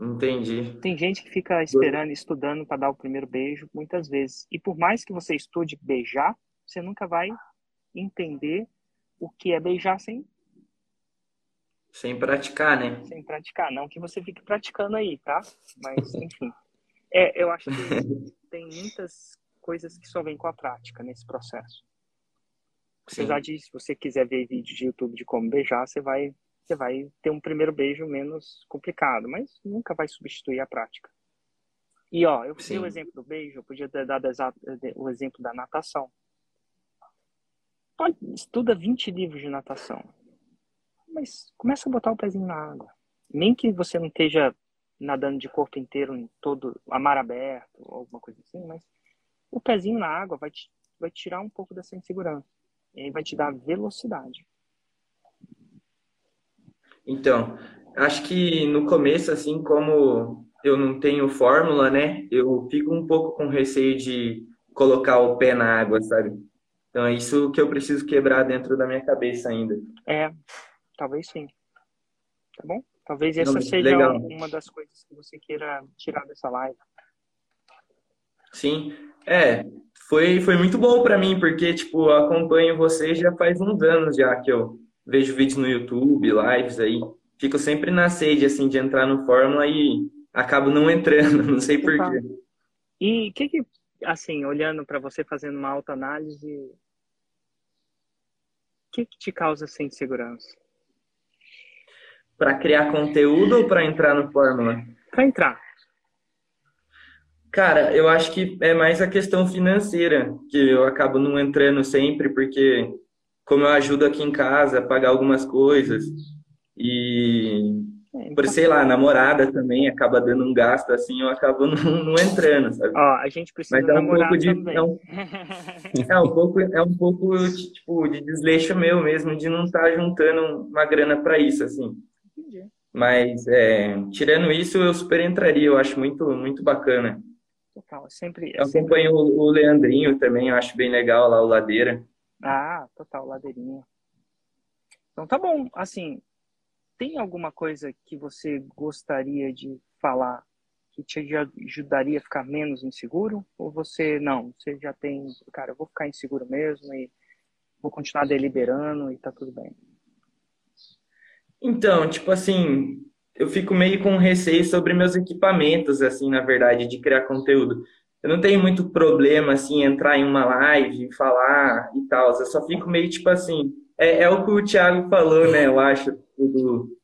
Entendi. Tem gente que fica esperando, estudando para dar o primeiro beijo, muitas vezes. E por mais que você estude beijar, você nunca vai entender o que é beijar sem sem praticar, né? Sem praticar, não que você fique praticando aí, tá? Mas, [LAUGHS] enfim. É, eu acho que tem muitas coisas que só vêm com a prática nesse processo. Apesar de, se você quiser ver vídeos de YouTube de como beijar, você vai, você vai ter um primeiro beijo menos complicado, mas nunca vai substituir a prática. E, ó, eu fiz o exemplo do beijo, eu podia ter dado o exemplo da natação. Pode, estuda 20 livros de natação mas começa a botar o pezinho na água. Nem que você não esteja nadando de corpo inteiro em todo a mar aberto alguma coisa assim, mas o pezinho na água vai te, vai tirar um pouco dessa insegurança. E aí vai te dar velocidade. Então, acho que no começo, assim, como eu não tenho fórmula, né? Eu fico um pouco com receio de colocar o pé na água, sabe? Então é isso que eu preciso quebrar dentro da minha cabeça ainda. É, Talvez sim. Tá bom? Talvez essa Não, seja legal. uma das coisas que você queira tirar dessa live. Sim. É, foi, foi muito bom para mim, porque, tipo, acompanho você já faz uns anos já que eu vejo vídeos no YouTube, lives aí. Fico sempre na sede, assim, de entrar no Fórmula e acabo não entrando, [LAUGHS] não sei porquê. E o que que, assim, olhando para você, fazendo uma autoanálise, o que que te causa essa insegurança? Para criar conteúdo ou para entrar no Fórmula? Para entrar. Cara, eu acho que é mais a questão financeira, que eu acabo não entrando sempre, porque como eu ajudo aqui em casa a pagar algumas coisas, e é, por, sei lá, namorada também acaba dando um gasto assim, eu acabo [LAUGHS] não, não entrando, sabe? Ó, a gente precisa Mas é um pouco de é um, [LAUGHS] é um, pouco é um pouco tipo de desleixo meu mesmo de não estar tá juntando uma grana para isso assim. Entendi. Mas, é, tirando isso, eu super entraria. Eu acho muito, muito bacana. Total, é sempre... É eu sempre... acompanho o Leandrinho também, eu acho bem legal lá, o Ladeira. Ah, total, Ladeirinha. Então tá bom, assim, tem alguma coisa que você gostaria de falar que te ajudaria a ficar menos inseguro? Ou você, não, você já tem, cara, eu vou ficar inseguro mesmo e vou continuar deliberando e tá tudo bem? Então, tipo assim, eu fico meio com receio sobre meus equipamentos, assim, na verdade, de criar conteúdo. Eu não tenho muito problema, assim, entrar em uma live, falar e tal. Eu só fico meio, tipo assim, é, é o que o Thiago falou, né? Eu acho, do,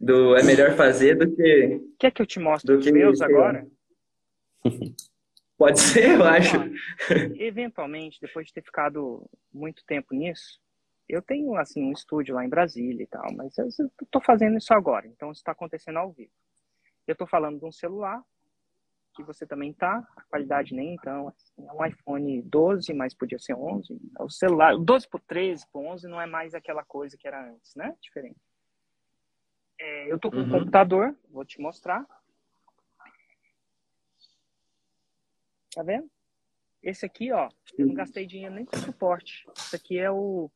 do é melhor fazer do que... Quer que eu te mostre os meus agora? Pode ser, eu acho. eventualmente, depois de ter ficado muito tempo nisso, eu tenho assim um estúdio lá em Brasília e tal, mas eu estou fazendo isso agora, então isso está acontecendo ao vivo. Eu estou falando de um celular que você também tá, a qualidade nem então, é um iPhone 12, mas podia ser 11. O celular, 12 por 13, por 11 não é mais aquela coisa que era antes, né? Diferente. É, eu tô com uhum. um computador, vou te mostrar. Tá vendo? Esse aqui, ó, eu não gastei dinheiro nem com suporte. Esse aqui é o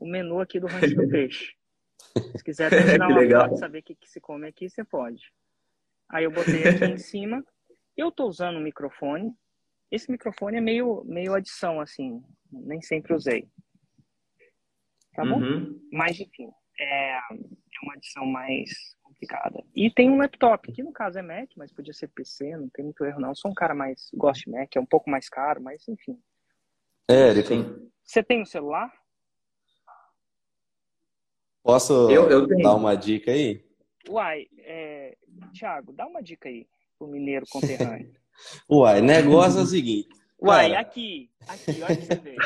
o menu aqui do Rancho do Peixe. Se quiser [LAUGHS] tirar uma legal. foto saber o que, que se come aqui, você pode. Aí eu botei aqui em cima. Eu estou usando um microfone. Esse microfone é meio, meio adição, assim. Nem sempre usei. Tá bom? Uhum. Mas, enfim, é, é uma adição mais complicada. E tem um laptop, que no caso é Mac, mas podia ser PC, não tem muito erro não. Eu sou um cara mais, gosto de Mac, é um pouco mais caro, mas enfim. É, ele tem. Você tem um celular? Posso eu, eu dar uma dica aí? Uai, é... Thiago, dá uma dica aí pro mineiro conterrâneo. [LAUGHS] Uai, negócio é o seguinte. Uai, cara, aqui, aqui, olha que você vê.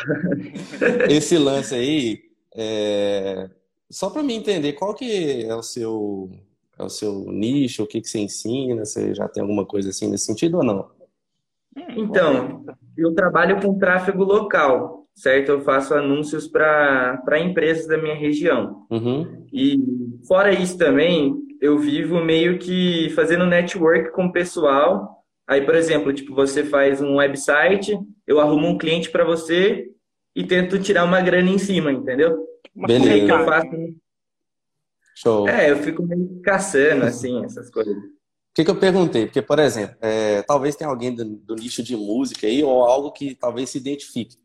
[LAUGHS] Esse lance aí, é... só para mim entender qual que é o seu é o seu nicho, o que, que você ensina, você já tem alguma coisa assim nesse sentido ou não? Hum, então, eu trabalho com tráfego local certo? Eu faço anúncios para empresas da minha região. Uhum. E fora isso também, eu vivo meio que fazendo network com o pessoal. Aí, por exemplo, tipo, você faz um website, eu arrumo um cliente para você e tento tirar uma grana em cima, entendeu? Beleza. Que eu faço... Show. É, eu fico meio caçando, assim, essas coisas. O que, que eu perguntei? Porque, por exemplo, é, talvez tenha alguém do, do, nicho de música aí, ou algo que talvez se identifique.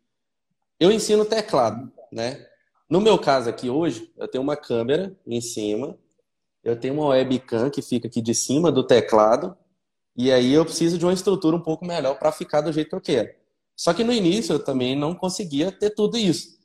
Eu ensino teclado, né? No meu caso aqui hoje, eu tenho uma câmera em cima, eu tenho uma webcam que fica aqui de cima do teclado, e aí eu preciso de uma estrutura um pouco melhor para ficar do jeito que eu quero. Só que no início eu também não conseguia ter tudo isso.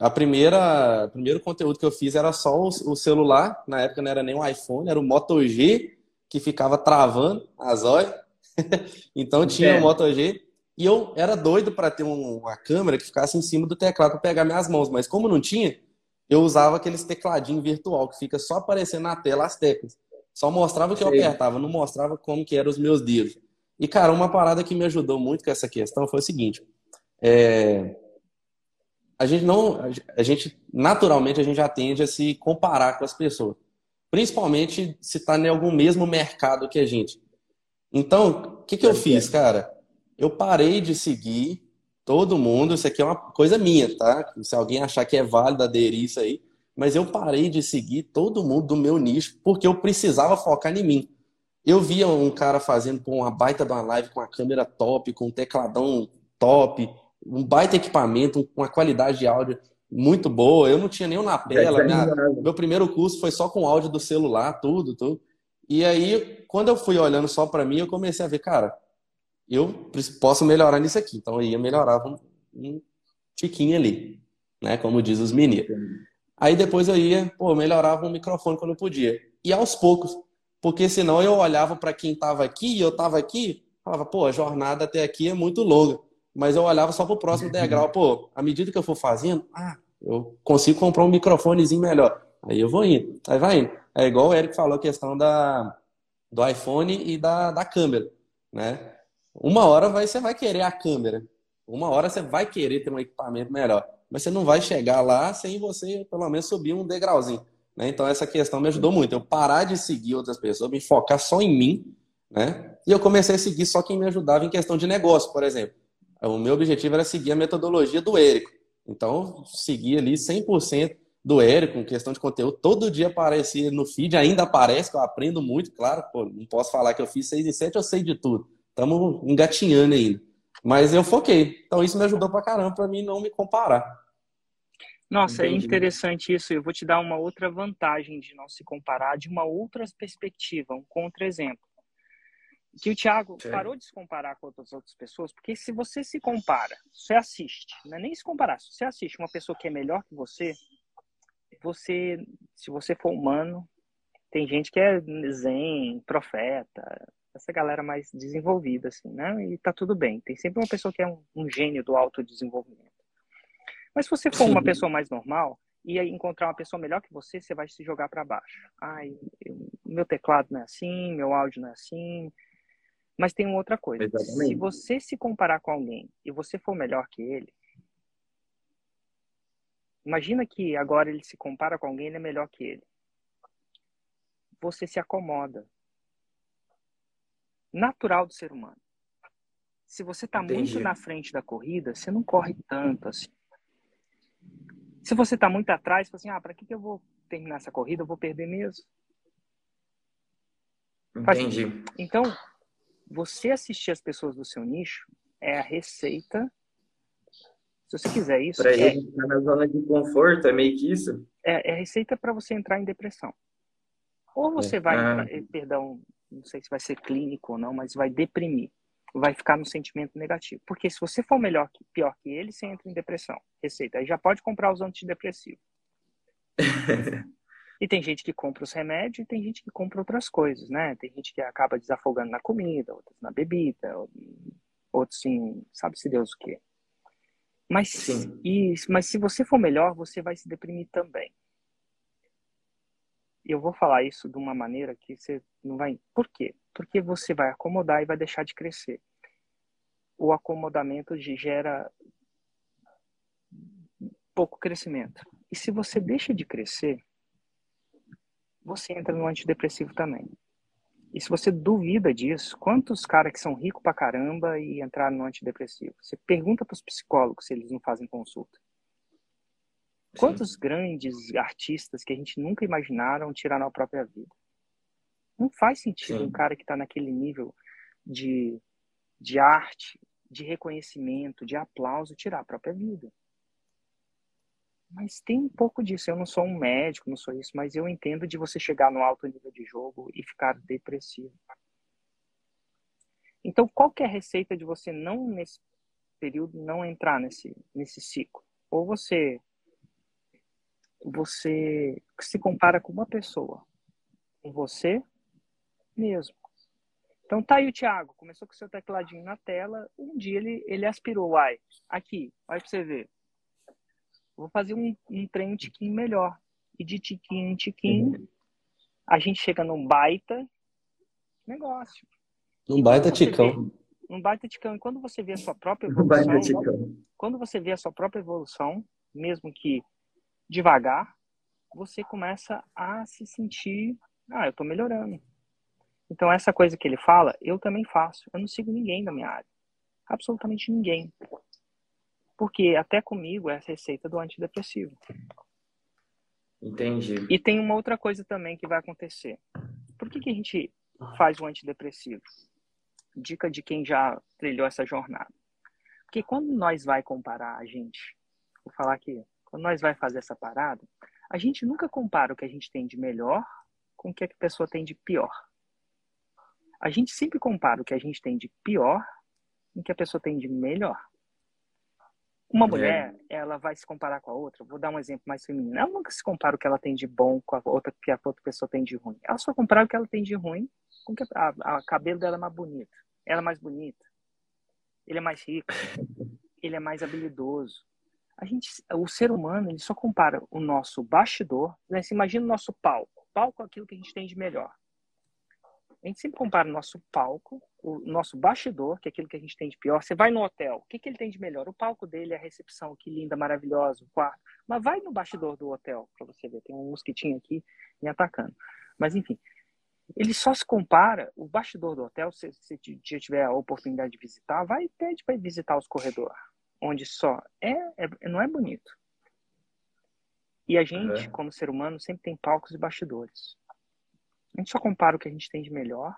A primeira, o primeiro conteúdo que eu fiz era só o celular, na época não era nem o iPhone, era o Moto G que ficava travando as olhas. [LAUGHS] então tinha é. o Moto G e eu era doido para ter uma câmera que ficasse em cima do teclado para pegar minhas mãos, mas como não tinha, eu usava aqueles tecladinho virtual que fica só aparecendo na tela as teclas. Só mostrava o que eu apertava, não mostrava como que eram os meus dedos. E, cara, uma parada que me ajudou muito com essa questão foi o seguinte. É... A gente não... A gente, naturalmente, a gente já tende a se comparar com as pessoas. Principalmente se está em algum mesmo mercado que a gente. Então, o que, que eu fiz, cara? eu parei de seguir todo mundo. Isso aqui é uma coisa minha, tá? Se alguém achar que é válido aderir isso aí, mas eu parei de seguir todo mundo do meu nicho porque eu precisava focar em mim. Eu via um cara fazendo pô, uma baita de uma live com a câmera top, com um tecladão top, um baita equipamento, com uma qualidade de áudio muito boa. Eu não tinha nenhum na tela. Minha, meu primeiro curso foi só com áudio do celular, tudo, tudo. E aí, quando eu fui olhando só para mim, eu comecei a ver, cara, eu posso melhorar nisso aqui. Então eu ia melhorar um, um tiquinho ali, né? Como diz os meninos. Aí depois eu ia, pô, melhorava o microfone quando eu podia. E aos poucos, porque senão eu olhava para quem estava aqui e eu estava aqui, falava, pô, a jornada até aqui é muito longa. Mas eu olhava só para o próximo degrau, pô, à medida que eu for fazendo, ah, eu consigo comprar um microfonezinho melhor. Aí eu vou indo, aí vai indo. É igual o Eric falou a questão da, do iPhone e da, da câmera, né? Uma hora vai, você vai querer a câmera. Uma hora você vai querer ter um equipamento melhor. Mas você não vai chegar lá sem você, pelo menos, subir um degrauzinho. Né? Então, essa questão me ajudou muito. Eu parar de seguir outras pessoas, me focar só em mim. Né? E eu comecei a seguir só quem me ajudava em questão de negócio, por exemplo. O meu objetivo era seguir a metodologia do Érico. Então, seguir ali 100% do Érico, em questão de conteúdo. Todo dia aparecia no feed, ainda aparece, que eu aprendo muito, claro. Pô, não posso falar que eu fiz 6 e 7, eu sei de tudo. Estamos engatinhando ainda. Mas eu foquei. Então isso me ajudou pra caramba para mim não me comparar. Nossa, é Entendi. é interessante isso. Eu vou te dar uma outra vantagem de não se comparar de uma outra perspectiva, um contra-exemplo. Que o Thiago Sim. parou de se comparar com outras outras pessoas, porque se você se compara, você assiste, não é nem se comparar, se você assiste uma pessoa que é melhor que você, você, se você for humano, tem gente que é zen, profeta, essa galera mais desenvolvida, assim, né? E tá tudo bem. Tem sempre uma pessoa que é um, um gênio do autodesenvolvimento. Mas se você for uma pessoa mais normal e encontrar uma pessoa melhor que você, você vai se jogar para baixo. Ai, eu, meu teclado não é assim, meu áudio não é assim. Mas tem uma outra coisa. Exatamente. Se você se comparar com alguém e você for melhor que ele, imagina que agora ele se compara com alguém e ele é melhor que ele. Você se acomoda. Natural do ser humano. Se você está muito na frente da corrida, você não corre tanto assim. Se você está muito atrás, você fala assim, ah, para que, que eu vou terminar essa corrida? Eu vou perder mesmo. Entendi. Então, você assistir as pessoas do seu nicho é a receita. Se você quiser isso. Para é, estar na zona de conforto, é meio que isso? É, é a receita para você entrar em depressão. Ou você é. vai, ah. perdão, não sei se vai ser clínico ou não, mas vai deprimir vai ficar no sentimento negativo. Porque se você for melhor que, pior que ele, você entra em depressão. Receita. Aí já pode comprar os antidepressivos. [LAUGHS] e tem gente que compra os remédios e tem gente que compra outras coisas, né? Tem gente que acaba desafogando na comida, outros na bebida, outros sim, sabe-se Deus o quê. Mas, e, mas se você for melhor, você vai se deprimir também. Eu vou falar isso de uma maneira que você não vai. Por quê? Porque você vai acomodar e vai deixar de crescer. O acomodamento gera pouco crescimento. E se você deixa de crescer, você entra no antidepressivo também. E se você duvida disso, quantos caras que são ricos pra caramba e entraram no antidepressivo? Você pergunta para os psicólogos se eles não fazem consulta. Quantos Sim. grandes artistas que a gente nunca imaginaram tiraram a própria vida? Não faz sentido Sim. um cara que está naquele nível de, de arte, de reconhecimento, de aplauso, tirar a própria vida. Mas tem um pouco disso. Eu não sou um médico, não sou isso, mas eu entendo de você chegar no alto nível de jogo e ficar depressivo. Então, qual que é a receita de você não, nesse período, não entrar nesse, nesse ciclo? Ou você você se compara com uma pessoa, com você mesmo. Então tá aí o Thiago, começou com seu tecladinho na tela, um dia ele, ele aspirou, uai, aqui, vai pra você ver. Vou fazer um, um trem um tiquinho melhor. E de tiquinho em tiquinho, uhum. a gente chega num baita negócio. Num baita ticão. Vê, num baita ticão. E quando você vê a sua própria evolução, quando você vê a sua própria evolução, mesmo que devagar, você começa a se sentir, ah, eu estou melhorando. Então essa coisa que ele fala, eu também faço. Eu não sigo ninguém da minha área. Absolutamente ninguém. Porque até comigo é a receita do antidepressivo. Entendi. E tem uma outra coisa também que vai acontecer. Por que, que a gente faz o antidepressivo? Dica de quem já trilhou essa jornada. Porque quando nós vai comparar a gente, vou falar aqui, quando nós vai fazer essa parada, a gente nunca compara o que a gente tem de melhor com o que a pessoa tem de pior. A gente sempre compara o que a gente tem de pior com o que a pessoa tem de melhor. Uma é. mulher, ela vai se comparar com a outra. Vou dar um exemplo mais feminino. Ela nunca se compara o que ela tem de bom com a outra que a outra pessoa tem de ruim. Ela só compara o que ela tem de ruim com que a, a, a cabelo dela é mais bonito. Ela é mais bonita. Ele é mais rico. Ele é mais habilidoso a gente, o ser humano, ele só compara o nosso bastidor, né? Você imagina o nosso palco, palco é aquilo que a gente tem de melhor. A gente sempre compara o nosso palco, o nosso bastidor, que é aquilo que a gente tem de pior. Você vai no hotel, o que, que ele tem de melhor? O palco dele, a recepção, que linda, maravilhosa, o quarto. Mas vai no bastidor do hotel para você ver. Tem um mosquitinho aqui me atacando. Mas enfim, ele só se compara, o bastidor do hotel, se você tiver a oportunidade de visitar, vai pede para visitar os corredores onde só é, é, não é bonito. E a gente, como ser humano, sempre tem palcos e bastidores. A gente só compara o que a gente tem de melhor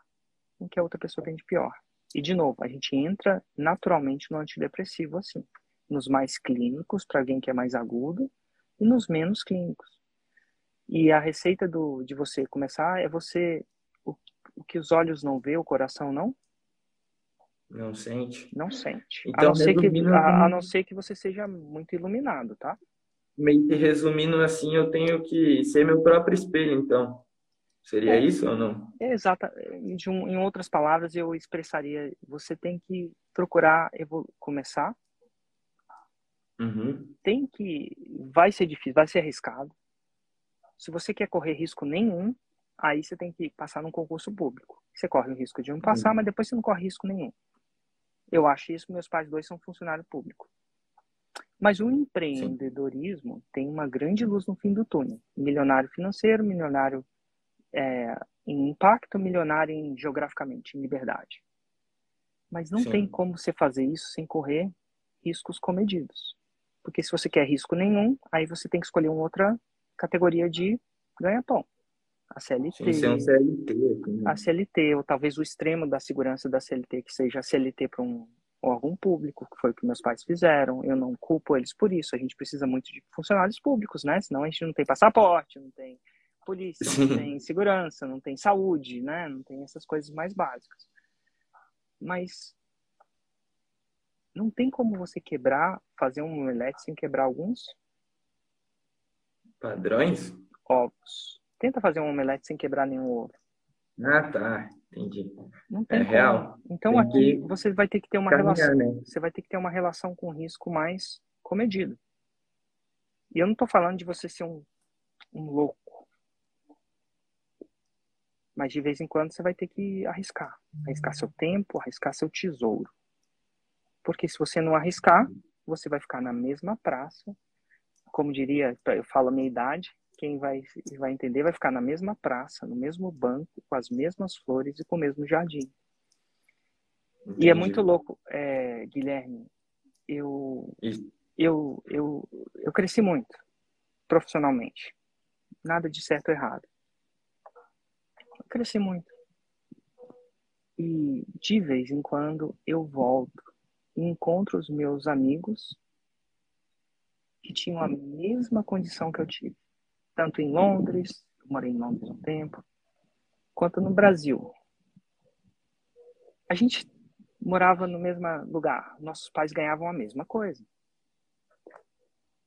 com o que a outra pessoa tem de pior. E, de novo, a gente entra naturalmente no antidepressivo assim. Nos mais clínicos, para alguém que é mais agudo, e nos menos clínicos. E a receita do, de você começar é você. O, o que os olhos não vê, o coração não não sente? Não sente. Então, a, não ser que, a, a não ser que você seja muito iluminado, tá? Meio que resumindo assim, eu tenho que ser meu próprio espelho, então. Seria é, isso ou não? É exata. Um, em outras palavras, eu expressaria: você tem que procurar começar. Uhum. Tem que. Vai ser difícil, vai ser arriscado. Se você quer correr risco nenhum, aí você tem que passar num concurso público. Você corre o risco de não passar, uhum. mas depois você não corre risco nenhum. Eu acho isso, meus pais dois são funcionário público. Mas o empreendedorismo Sim. tem uma grande luz no fim do túnel. Milionário financeiro, milionário é, em impacto, milionário em, geograficamente, em liberdade. Mas não Sim. tem como você fazer isso sem correr riscos comedidos. Porque se você quer risco nenhum, aí você tem que escolher uma outra categoria de ganha-pão. A CLT. Sim, um CLT. A CLT, ou talvez o extremo da segurança da CLT, que seja a CLT para um órgão público, que foi o que meus pais fizeram. Eu não culpo eles por isso. A gente precisa muito de funcionários públicos, né? Senão a gente não tem passaporte, não tem polícia, Sim. não tem segurança, não tem saúde, né? Não tem essas coisas mais básicas. Mas não tem como você quebrar, fazer um omelete sem quebrar alguns padrões? Ovos. Tenta fazer um omelete sem quebrar nenhum ovo. Ah, tá. Entendi. Não tem é como. real. Então tem aqui você vai ter que ter uma caminhar, relação. Né? Você vai ter que ter uma relação com risco mais comedido. E eu não estou falando de você ser um, um louco. Mas de vez em quando você vai ter que arriscar. Arriscar seu tempo, arriscar seu tesouro. Porque se você não arriscar, você vai ficar na mesma praça. Como diria, eu falo a minha idade, quem vai, vai entender vai ficar na mesma praça, no mesmo banco, com as mesmas flores e com o mesmo jardim. Entendi. E é muito louco, é, Guilherme. Eu, eu, eu, eu cresci muito profissionalmente. Nada de certo ou errado. Eu cresci muito. E de vez em quando eu volto e encontro os meus amigos que tinham a mesma condição que eu tive tanto em Londres, morei em Londres um tempo, quanto no Brasil. A gente morava no mesmo lugar, nossos pais ganhavam a mesma coisa.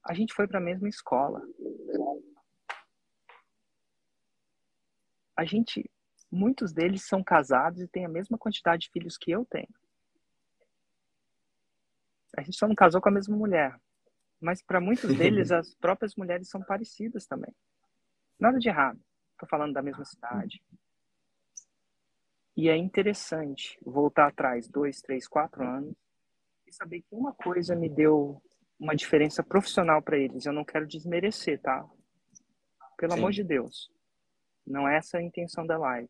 A gente foi para a mesma escola. A gente, muitos deles são casados e têm a mesma quantidade de filhos que eu tenho. A gente só não casou com a mesma mulher, mas para muitos [LAUGHS] deles, as próprias mulheres são parecidas também. Nada de errado. Estou falando da mesma cidade. E é interessante voltar atrás dois, três, quatro anos e saber que uma coisa me deu uma diferença profissional para eles. Eu não quero desmerecer, tá? Pelo Sim. amor de Deus. Não é essa a intenção da live.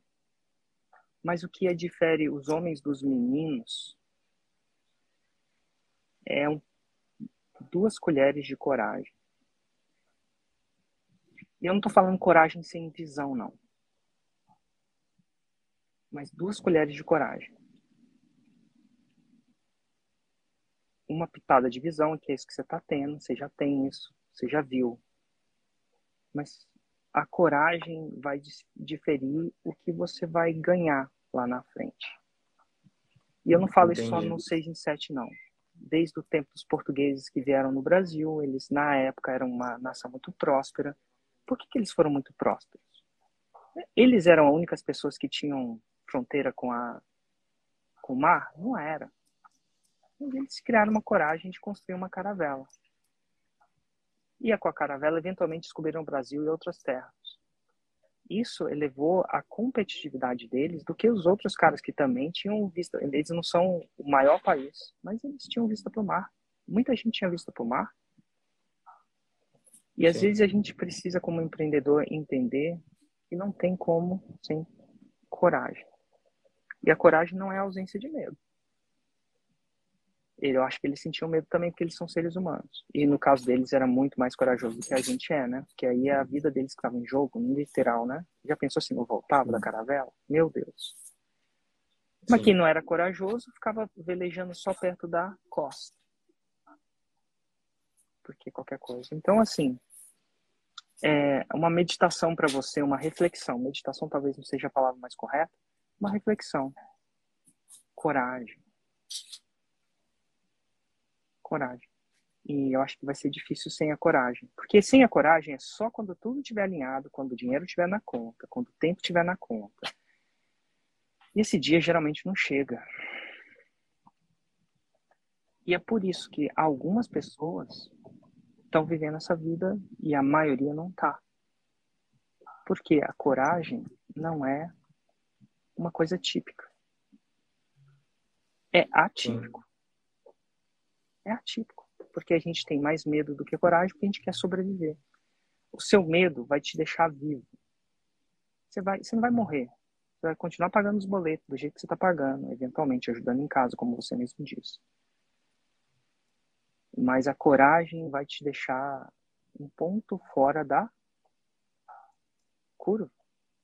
Mas o que é difere os homens dos meninos é um duas colheres de coragem. E eu não estou falando coragem sem visão, não. Mas duas colheres de coragem. Uma pitada de visão, que é isso que você está tendo, você já tem isso, você já viu. Mas a coragem vai diferir o que você vai ganhar lá na frente. E eu não falo Entendi. isso só no 6 em 7, não desde o tempo dos portugueses que vieram no Brasil, eles na época eram uma nação muito próspera. Por que, que eles foram muito prósperos? Eles eram as únicas pessoas que tinham fronteira com, a, com o mar? Não era. Eles criaram uma coragem de construir uma caravela. E com a caravela, eventualmente descobriram o Brasil e outras terras isso elevou a competitividade deles do que os outros caras que também tinham vista. Eles não são o maior país, mas eles tinham vista para o mar. Muita gente tinha vista para o mar. E às Sim. vezes a gente precisa, como empreendedor, entender que não tem como sem coragem. E a coragem não é a ausência de medo eu acho que eles sentiam medo também porque eles são seres humanos. E no caso deles era muito mais corajoso do que a gente é, né? Porque aí a vida deles estava em jogo, literal, né? Já pensou assim, eu voltava da caravela? Meu Deus. Mas quem não era corajoso ficava velejando só perto da costa. Porque qualquer coisa. Então, assim, é uma meditação para você, uma reflexão. Meditação talvez não seja a palavra mais correta. Uma reflexão. Coragem coragem. E eu acho que vai ser difícil sem a coragem. Porque sem a coragem é só quando tudo estiver alinhado, quando o dinheiro estiver na conta, quando o tempo estiver na conta. E esse dia geralmente não chega. E é por isso que algumas pessoas estão vivendo essa vida e a maioria não está. Porque a coragem não é uma coisa típica. É atípico. É atípico. Porque a gente tem mais medo do que coragem, porque a gente quer sobreviver. O seu medo vai te deixar vivo. Você, vai, você não vai morrer. Você vai continuar pagando os boletos do jeito que você está pagando, eventualmente ajudando em casa, como você mesmo disse. Mas a coragem vai te deixar um ponto fora da curva.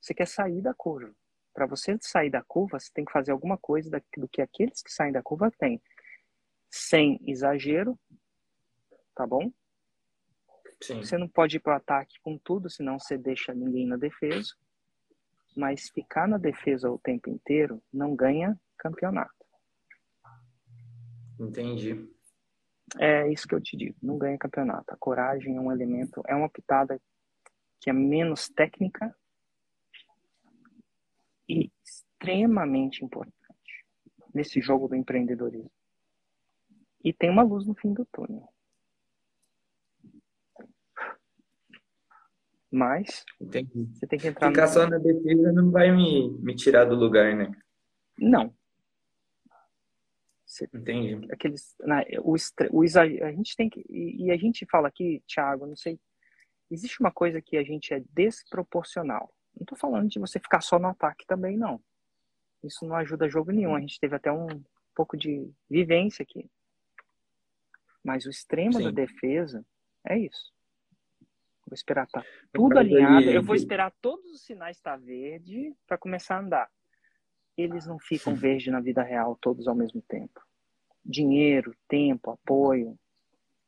Você quer sair da curva. Para você sair da curva, você tem que fazer alguma coisa do que aqueles que saem da curva têm. Sem exagero, tá bom? Sim. Você não pode ir para o ataque com tudo, senão você deixa ninguém na defesa. Mas ficar na defesa o tempo inteiro não ganha campeonato. Entendi. É isso que eu te digo, não ganha campeonato. A coragem é um elemento, é uma pitada que é menos técnica e extremamente importante nesse jogo do empreendedorismo. E tem uma luz no fim do túnel. Mas Entendi. você tem que entrar. Ficar no... só na defesa não vai me, me tirar do lugar, né? Não, você, Entendi. Aqueles, né, o, o, a gente tem que. E, e a gente fala aqui, Thiago, não sei. Existe uma coisa que a gente é desproporcional. Não estou falando de você ficar só no ataque também, não. Isso não ajuda jogo nenhum. A gente teve até um pouco de vivência aqui. Mas o extremo Sim. da defesa é isso. Vou esperar estar tá tudo alinhado. Eu vou esperar todos os sinais estar tá verde para começar a andar eles não ficam verde na vida real todos ao mesmo tempo. Dinheiro, tempo, apoio,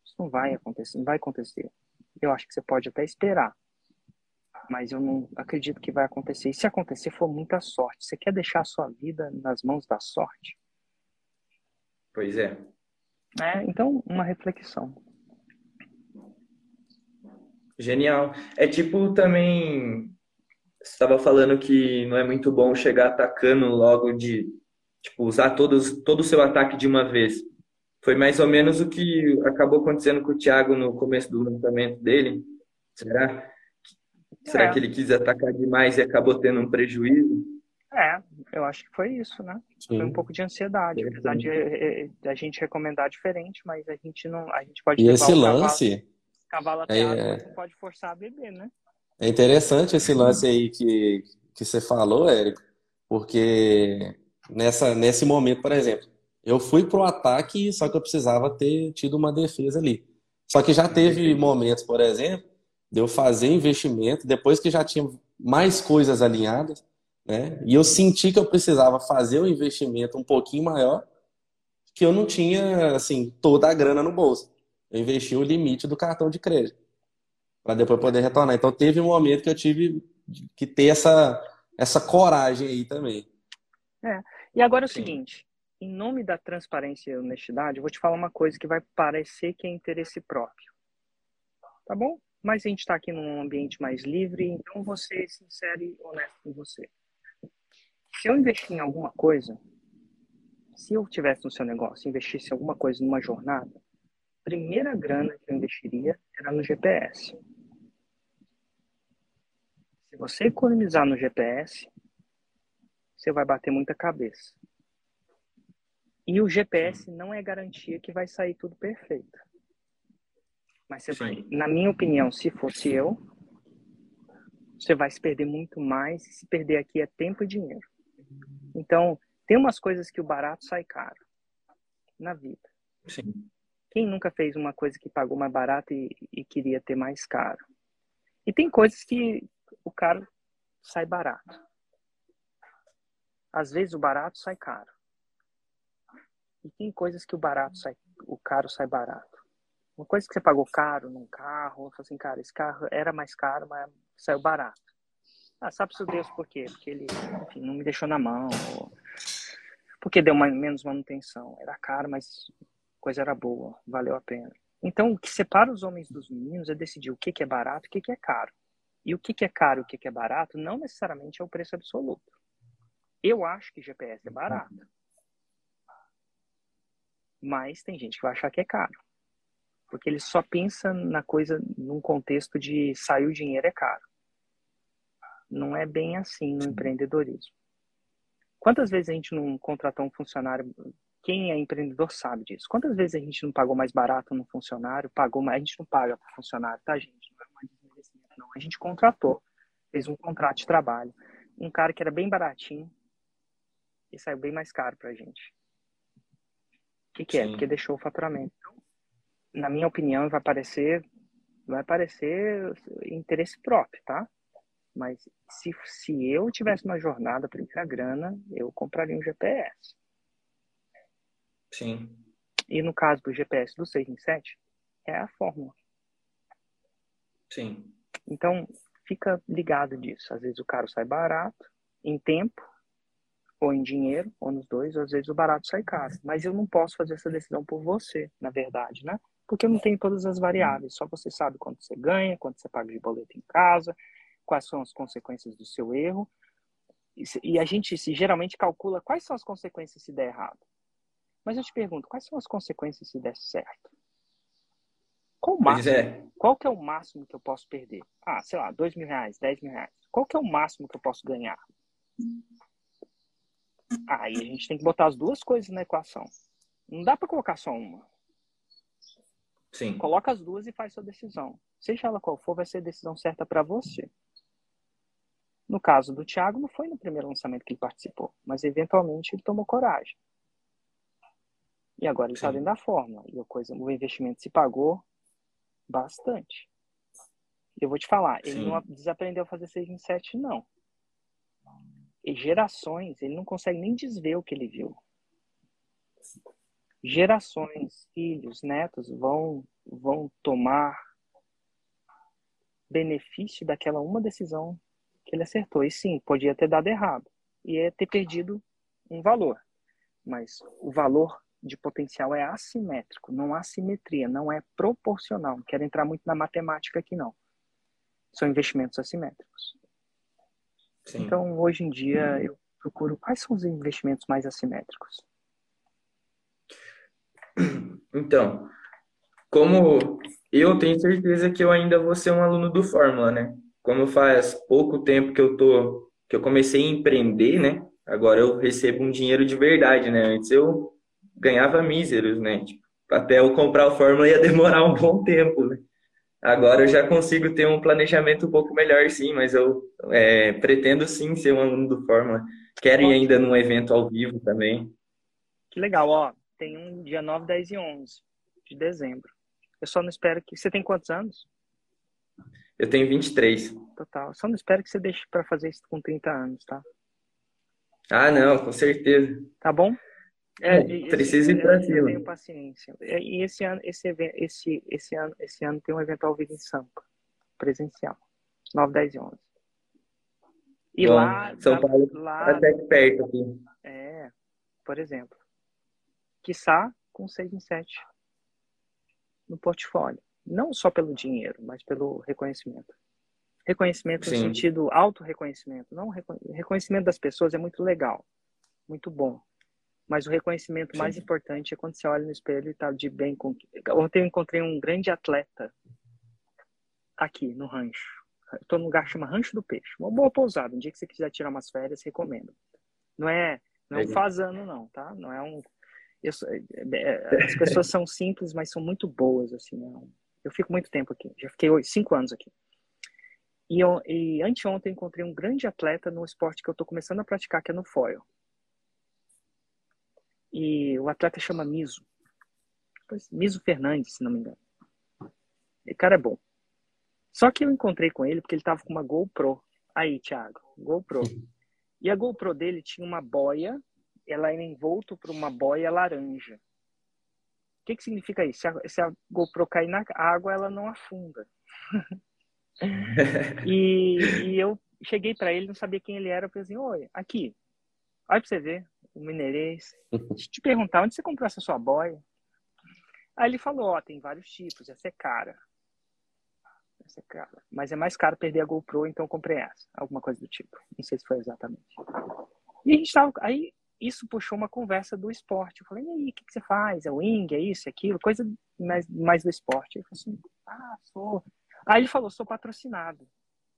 isso não vai acontecer, não vai acontecer. Eu acho que você pode até esperar, mas eu não acredito que vai acontecer. E se acontecer, for muita sorte. Você quer deixar a sua vida nas mãos da sorte? Pois é. É, então, uma reflexão. Genial. É tipo também você estava falando que não é muito bom chegar atacando logo de, tipo, usar todos, todo o seu ataque de uma vez. Foi mais ou menos o que acabou acontecendo com o Thiago no começo do lançamento dele. Será? Será é. que ele quis atacar demais e acabou tendo um prejuízo? É, eu acho que foi isso, né? Sim. Foi um pouco de ansiedade, apesar de, eh, eh, a gente recomendar diferente, mas a gente não, a gente pode e esse lance cavalo, cavalo é... não pode forçar a beber, né? É interessante esse lance aí que, que você falou, Érico, porque nessa, nesse momento, por exemplo, eu fui pro ataque, só que eu precisava ter tido uma defesa ali. Só que já teve momentos, por exemplo, de eu fazer investimento, depois que já tinha mais coisas alinhadas, né? E eu senti que eu precisava fazer o um investimento um pouquinho maior, que eu não tinha, assim, toda a grana no bolso. Eu investi o limite do cartão de crédito para depois poder retornar. Então teve um momento que eu tive que ter essa, essa coragem aí também. É. E agora é o seguinte, em nome da transparência e honestidade, eu vou te falar uma coisa que vai parecer que é interesse próprio. Tá bom? Mas a gente está aqui num ambiente mais livre, então você sincero e honesto com você. Se eu investir em alguma coisa, se eu tivesse no seu negócio, investisse em alguma coisa numa jornada, a primeira grana que eu investiria era no GPS. Se você economizar no GPS, você vai bater muita cabeça. E o GPS não é garantia que vai sair tudo perfeito. Mas você na minha opinião, se fosse eu, você vai se perder muito mais. E se perder aqui é tempo e dinheiro. Então, tem umas coisas que o barato sai caro na vida. Sim. Quem nunca fez uma coisa que pagou mais barato e, e queria ter mais caro? E tem coisas que o caro sai barato. Às vezes o barato sai caro. E tem coisas que o barato sai, o caro sai barato. Uma coisa que você pagou caro num carro, você assim, cara, esse carro era mais caro, mas saiu barato. Ah, sabe-se Deus por quê? Porque ele, enfim, não me deixou na mão. Ou... Porque deu menos manutenção. Era caro, mas coisa era boa, valeu a pena. Então, o que separa os homens dos meninos é decidir o que, que é barato e o que, que é caro. E o que, que é caro e o que, que é barato não necessariamente é o preço absoluto. Eu acho que GPS é barato. Mas tem gente que vai achar que é caro. Porque ele só pensa na coisa num contexto de sair o dinheiro é caro. Não é bem assim no empreendedorismo. Quantas vezes a gente não contratou um funcionário quem é empreendedor sabe disso. Quantas vezes a gente não pagou mais barato no funcionário, pagou mais, a gente não paga para funcionário, tá, gente? Não é mais desmerecimento, não. A gente contratou, fez um contrato de trabalho. Um cara que era bem baratinho e saiu bem mais caro para a gente. O que, que é? Porque deixou o faturamento. Então, na minha opinião, vai parecer, vai parecer interesse próprio, tá? Mas se, se eu tivesse uma jornada primeira grana, eu compraria um GPS. Sim. E no caso do GPS do 6 em 7, é a fórmula. Sim. Então, fica ligado disso. Às vezes o caro sai barato, em tempo, ou em dinheiro, ou nos dois, ou às vezes o barato sai caro. Mas eu não posso fazer essa decisão por você, na verdade, né? Porque eu não tenho todas as variáveis. Só você sabe quanto você ganha, quanto você paga de boleto em casa, quais são as consequências do seu erro. E a gente se, geralmente calcula quais são as consequências se der errado. Mas eu te pergunto, quais são as consequências se der certo? Qual, máximo, é. qual que é o máximo que eu posso perder? Ah, sei lá, dois mil reais, dez mil reais. Qual que é o máximo que eu posso ganhar? Aí a gente tem que botar as duas coisas na equação. Não dá para colocar só uma. Sim. Coloca as duas e faz sua decisão. Seja ela qual for, vai ser a decisão certa para você. No caso do Thiago, não foi no primeiro lançamento que ele participou, mas eventualmente ele tomou coragem. E agora ele está dentro da fórmula. E a coisa, o investimento se pagou bastante. Eu vou te falar, ele Sim. não desaprendeu a fazer 6 em 7, não. E gerações, ele não consegue nem desver o que ele viu. Gerações, filhos, netos vão, vão tomar benefício daquela uma decisão ele acertou. E sim, podia ter dado errado. E é ter perdido um valor. Mas o valor de potencial é assimétrico, não há simetria, não é proporcional. Não quero entrar muito na matemática aqui, não. São investimentos assimétricos. Sim. Então, hoje em dia, eu procuro quais são os investimentos mais assimétricos. Então, como eu tenho certeza que eu ainda vou ser um aluno do Fórmula, né? Como faz pouco tempo que eu tô que eu comecei a empreender, né? Agora eu recebo um dinheiro de verdade, né? Antes eu ganhava míseros, né? Tipo, até eu comprar o Fórmula ia demorar um bom tempo, né? Agora eu já consigo ter um planejamento um pouco melhor, sim, mas eu é, pretendo sim ser um aluno do Fórmula. Quero ir ainda num evento ao vivo também. Que legal, ó. Tem um dia 9, 10 e 11 de dezembro. Eu só não espero que. Você tem quantos anos? Eu tenho 23. Total. Só não espero que você deixe para fazer isso com 30 anos, tá? Ah, não, com certeza. Tá bom? É, precisa ir para cima. Eu tenho paciência. E esse ano, esse, esse, esse, ano, esse ano tem um evento ao vivo em Sampa, presencial, 9, 10 e 11. E Bom, lá. São Paulo lá, até perto aqui. É, por exemplo. Quiçá com 6 em 7 no portfólio. Não só pelo dinheiro, mas pelo reconhecimento. Reconhecimento Sim. no sentido auto-reconhecimento. Não, reconhecimento das pessoas é muito legal, muito bom. Mas o reconhecimento Sim. mais importante é quando você olha no espelho e está de bem com. Ontem eu encontrei um grande atleta aqui no rancho. Estou num lugar que chama Rancho do Peixe. Uma boa pousada. Um dia que você quiser tirar umas férias, recomendo. Não é, não é um fazano, não, tá? Não é um. Eu, é, é, as pessoas são simples, mas são muito boas, assim. É eu fico muito tempo aqui. Já fiquei cinco anos aqui. E, eu, e anteontem encontrei um grande atleta no esporte que eu estou começando a praticar, que é no foil. E o atleta chama Miso. Miso Fernandes, se não me engano. O cara é bom. Só que eu encontrei com ele porque ele tava com uma GoPro. Aí, Thiago, GoPro. E a GoPro dele tinha uma boia, ela era envolto por uma boia laranja. O que, que significa isso? Se a, se a GoPro cair na água, ela não afunda. [LAUGHS] e, e, eu cheguei para ele, não sabia quem ele era. Eu falei assim: Oi, aqui, olha pra você ver o mineirês. Deixa eu te perguntar, onde você comprou essa sua boia? Aí ele falou, ó, tem vários tipos, essa é cara. Essa é cara. Mas é mais caro perder a GoPro, então eu comprei essa. Alguma coisa do tipo. Não sei se foi exatamente. E a gente tava. Aí isso puxou uma conversa do esporte. Eu falei, e aí, o que, que você faz? É wing, é isso, é aquilo? Coisa mais, mais do esporte. Ele falou assim, ah, sou. Aí ele falou, sou patrocinado.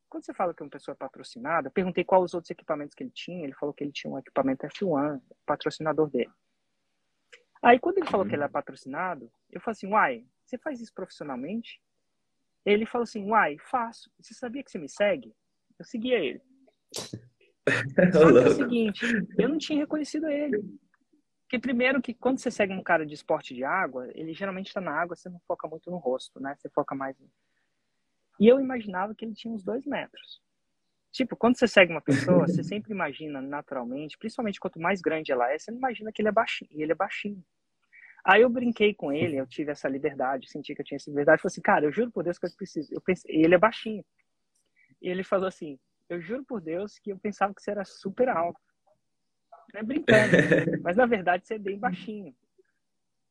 Quando você fala que uma pessoa é patrocinada, eu perguntei quais os outros equipamentos que ele tinha. Ele falou que ele tinha um equipamento F1, patrocinador dele. Aí quando ele falou que ele era patrocinado, eu falei assim, uai, você faz isso profissionalmente? Ele falou assim, uai, faço. Você sabia que você me segue? Eu seguia ele. Só que é o seguinte, eu não tinha reconhecido ele. Porque primeiro que quando você segue um cara de esporte de água, ele geralmente está na água, você não foca muito no rosto, né? Você foca mais. E eu imaginava que ele tinha uns dois metros. Tipo, quando você segue uma pessoa, você [LAUGHS] sempre imagina naturalmente, principalmente quanto mais grande ela é, você não imagina que ele é baixinho. E ele é baixinho. Aí eu brinquei com ele, eu tive essa liberdade, senti que eu tinha essa liberdade. Falei assim, cara, eu juro por Deus que eu preciso. Eu pensei, ele é baixinho. E ele falou assim, eu juro por Deus que eu pensava que você era super alto. É brincando, [LAUGHS] mas na verdade você é bem baixinho.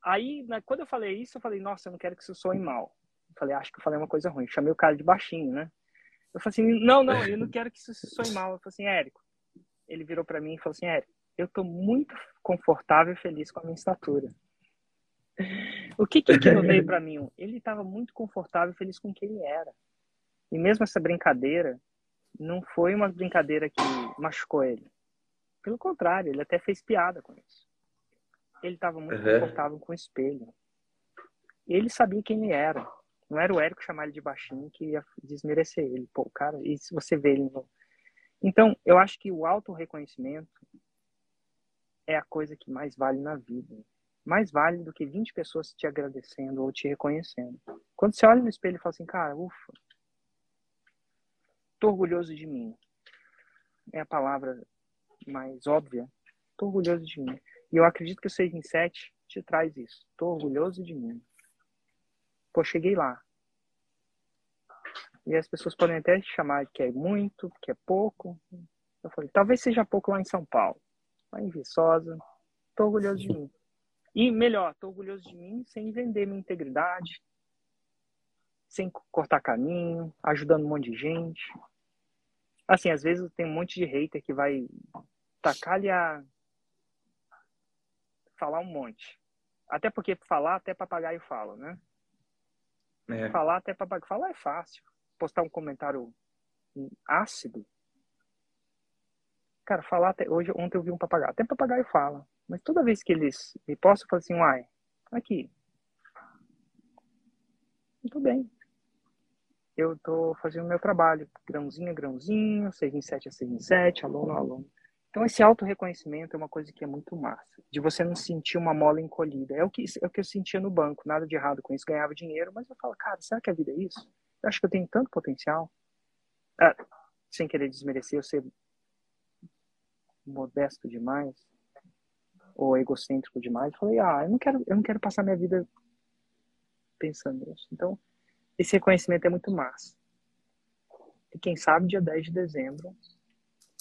Aí, né, quando eu falei isso, eu falei, nossa, eu não quero que isso soe mal. Eu falei, acho que eu falei uma coisa ruim. Chamei o cara de baixinho, né? Eu falei assim, não, não, eu não quero que isso soe mal. Eu falei assim, Érico. Ele virou para mim e falou assim, Érico, eu tô muito confortável e feliz com a minha estatura. O que que aquilo veio para mim? Ele estava muito confortável e feliz com quem ele era. E mesmo essa brincadeira não foi uma brincadeira que machucou ele. Pelo contrário, ele até fez piada com isso. Ele estava muito uhum. confortável com o espelho. Ele sabia quem ele era. Não era o Érico chamar ele de baixinho que ia desmerecer ele. Pô, cara, e se você vê ele no... Então, eu acho que o auto-reconhecimento é a coisa que mais vale na vida mais vale do que 20 pessoas te agradecendo ou te reconhecendo. Quando você olha no espelho e fala assim, cara, ufa, tô orgulhoso de mim. É a palavra mais óbvia. Tô orgulhoso de mim. E eu acredito que o 6 em 7 te traz isso. Tô orgulhoso de mim. Pô, cheguei lá. E as pessoas podem até te chamar que é muito, que é pouco. Eu falei, talvez seja pouco lá em São Paulo. Lá em Viçosa. Tô orgulhoso de mim. E melhor, estou orgulhoso de mim sem vender minha integridade, sem cortar caminho, ajudando um monte de gente. Assim, às vezes tem um monte de hater que vai tacar-lhe a falar um monte. Até porque falar até papagaio fala, né? É. Falar até papagaio falar é fácil. Postar um comentário ácido. Cara, falar até hoje ontem eu vi um papagaio, até papagaio fala. Mas toda vez que eles me postam, eu falo assim, uai, aqui. Muito bem. Eu estou fazendo o meu trabalho, grãozinho a grãozinho, 6 em 7 a 6 em 7, aluno a aluno. Então, esse auto-reconhecimento é uma coisa que é muito massa. De você não sentir uma mola encolhida. É o, que, é o que eu sentia no banco. Nada de errado com isso. Ganhava dinheiro. Mas eu falo, cara, será que a vida é isso? Eu acho que eu tenho tanto potencial. Ah, sem querer desmerecer, eu ser modesto demais ou egocêntrico demais, falei, ah, eu não quero, eu não quero passar minha vida pensando nisso. Então, esse reconhecimento é muito massa. E quem sabe dia 10 de dezembro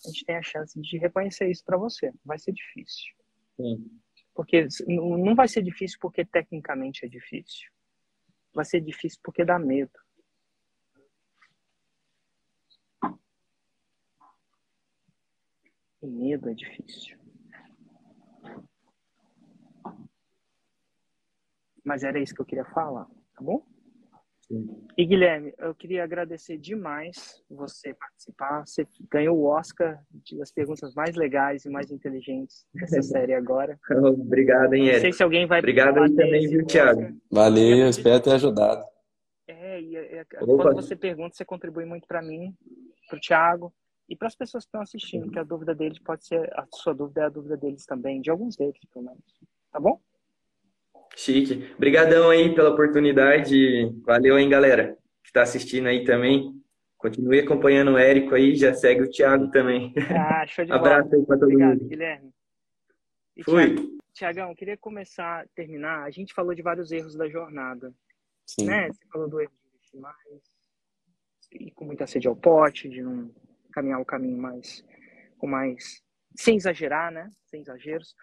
a gente tem a chance de reconhecer isso para você. Vai ser difícil. Sim. Porque não vai ser difícil porque tecnicamente é difícil. Vai ser difícil porque dá medo. E medo é difícil. Mas era isso que eu queria falar, tá bom? Sim. E Guilherme, eu queria agradecer demais você participar. Você ganhou o Oscar das perguntas mais legais e mais inteligentes dessa [LAUGHS] série agora. Obrigado, hein, Eric. Não sei se alguém vai. Obrigado aí também, viu, Thiago? Valeu, espero ter ajudado. É, e é, é quando você pergunta, você contribui muito para mim, para o Thiago e para as pessoas que estão assistindo, que a dúvida deles pode ser a sua dúvida é a dúvida deles também, de alguns deles, pelo menos. Tá bom? Chique. Obrigadão aí pela oportunidade. Valeu, hein, galera, que está assistindo aí também. Continue acompanhando o Érico aí, já segue o Thiago também. Ah, show de [LAUGHS] Abraço bola. aí para todo Obrigado, mundo. Guilherme. E Fui. Tiagão, queria começar, terminar. A gente falou de vários erros da jornada. Sim. Né? Você falou do erro de investir mais, e com muita sede ao pote, de não caminhar o caminho mais, com mais, sem exagerar, né? Sem exageros.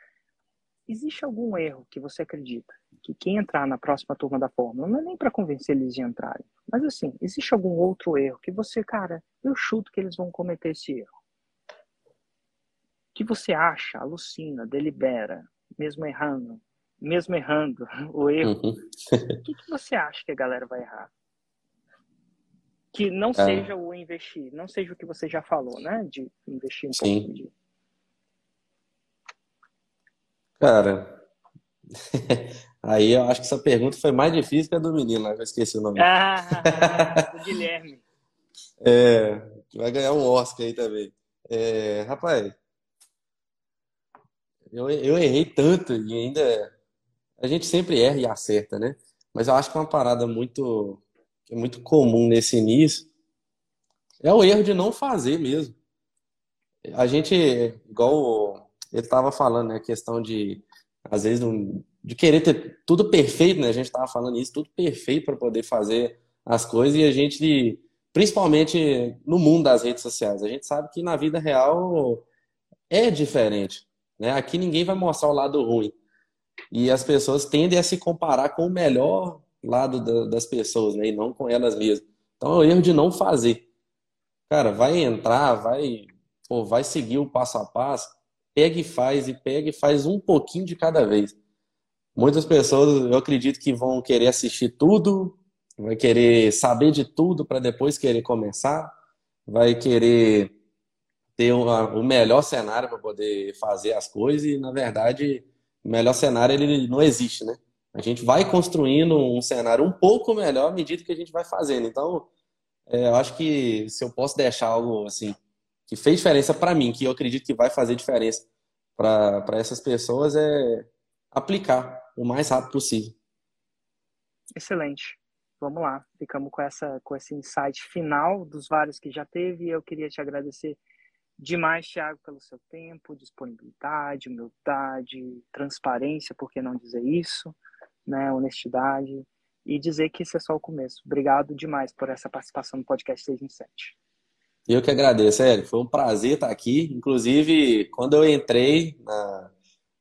existe algum erro que você acredita que quem entrar na próxima turma da Fórmula, não é nem para convencer eles de entrarem, mas assim, existe algum outro erro que você, cara, eu chuto que eles vão cometer esse erro? que você acha, alucina, delibera, mesmo errando, mesmo errando [LAUGHS] o erro, uhum. o que, que você acha que a galera vai errar? Que não é. seja o investir, não seja o que você já falou, né? De investir um Sim. pouco de. Cara, [LAUGHS] aí eu acho que essa pergunta foi mais difícil que a do menino, eu esqueci o nome. [LAUGHS] Ah, o Guilherme. É, vai ganhar um Oscar aí também. É, rapaz, eu, eu errei tanto e ainda. A gente sempre erra e acerta, né? Mas eu acho que uma parada muito, é muito comum nesse início é o erro de não fazer mesmo. A gente, igual ele estava falando, né? A questão de, às vezes, de querer ter tudo perfeito, né? A gente estava falando isso, tudo perfeito para poder fazer as coisas e a gente, principalmente no mundo das redes sociais, a gente sabe que na vida real é diferente. Né? Aqui ninguém vai mostrar o lado ruim. E as pessoas tendem a se comparar com o melhor lado da, das pessoas, né? E não com elas mesmas. Então é o erro de não fazer. Cara, vai entrar, vai, pô, vai seguir o passo a passo, pega e faz, e pega e faz um pouquinho de cada vez. Muitas pessoas, eu acredito que vão querer assistir tudo, vai querer saber de tudo para depois querer começar, vai querer ter uma, o melhor cenário para poder fazer as coisas e, na verdade, o melhor cenário ele não existe, né? A gente vai construindo um cenário um pouco melhor à medida que a gente vai fazendo. Então, é, eu acho que se eu posso deixar algo assim que fez diferença para mim, que eu acredito que vai fazer diferença para essas pessoas, é aplicar o mais rápido possível. Excelente. Vamos lá, ficamos com essa com esse insight final dos vários que já teve. Eu queria te agradecer demais, Thiago, pelo seu tempo, disponibilidade, humildade, transparência, por que não dizer isso, né, honestidade, e dizer que esse é só o começo. Obrigado demais por essa participação no podcast 6 em 7. Eu que agradeço, Hélio. Foi um prazer estar aqui. Inclusive, quando eu entrei na,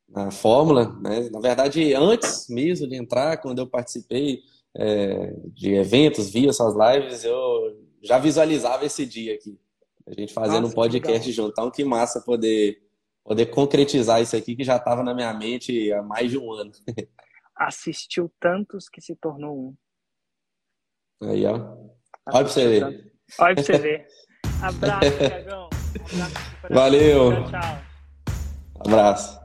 na Fórmula, né, na verdade, antes mesmo de entrar, quando eu participei é, de eventos, via suas lives, eu já visualizava esse dia aqui. A gente fazendo Nossa, um podcast junto. Então, que massa poder, poder concretizar isso aqui que já estava na minha mente há mais de um ano. [LAUGHS] Assistiu tantos que se tornou um. Aí, ó. Olha pra você ver. Olha pra você ver. Abraço, Tiagão. [LAUGHS] Valeu. Tchau, tchau. Abraço.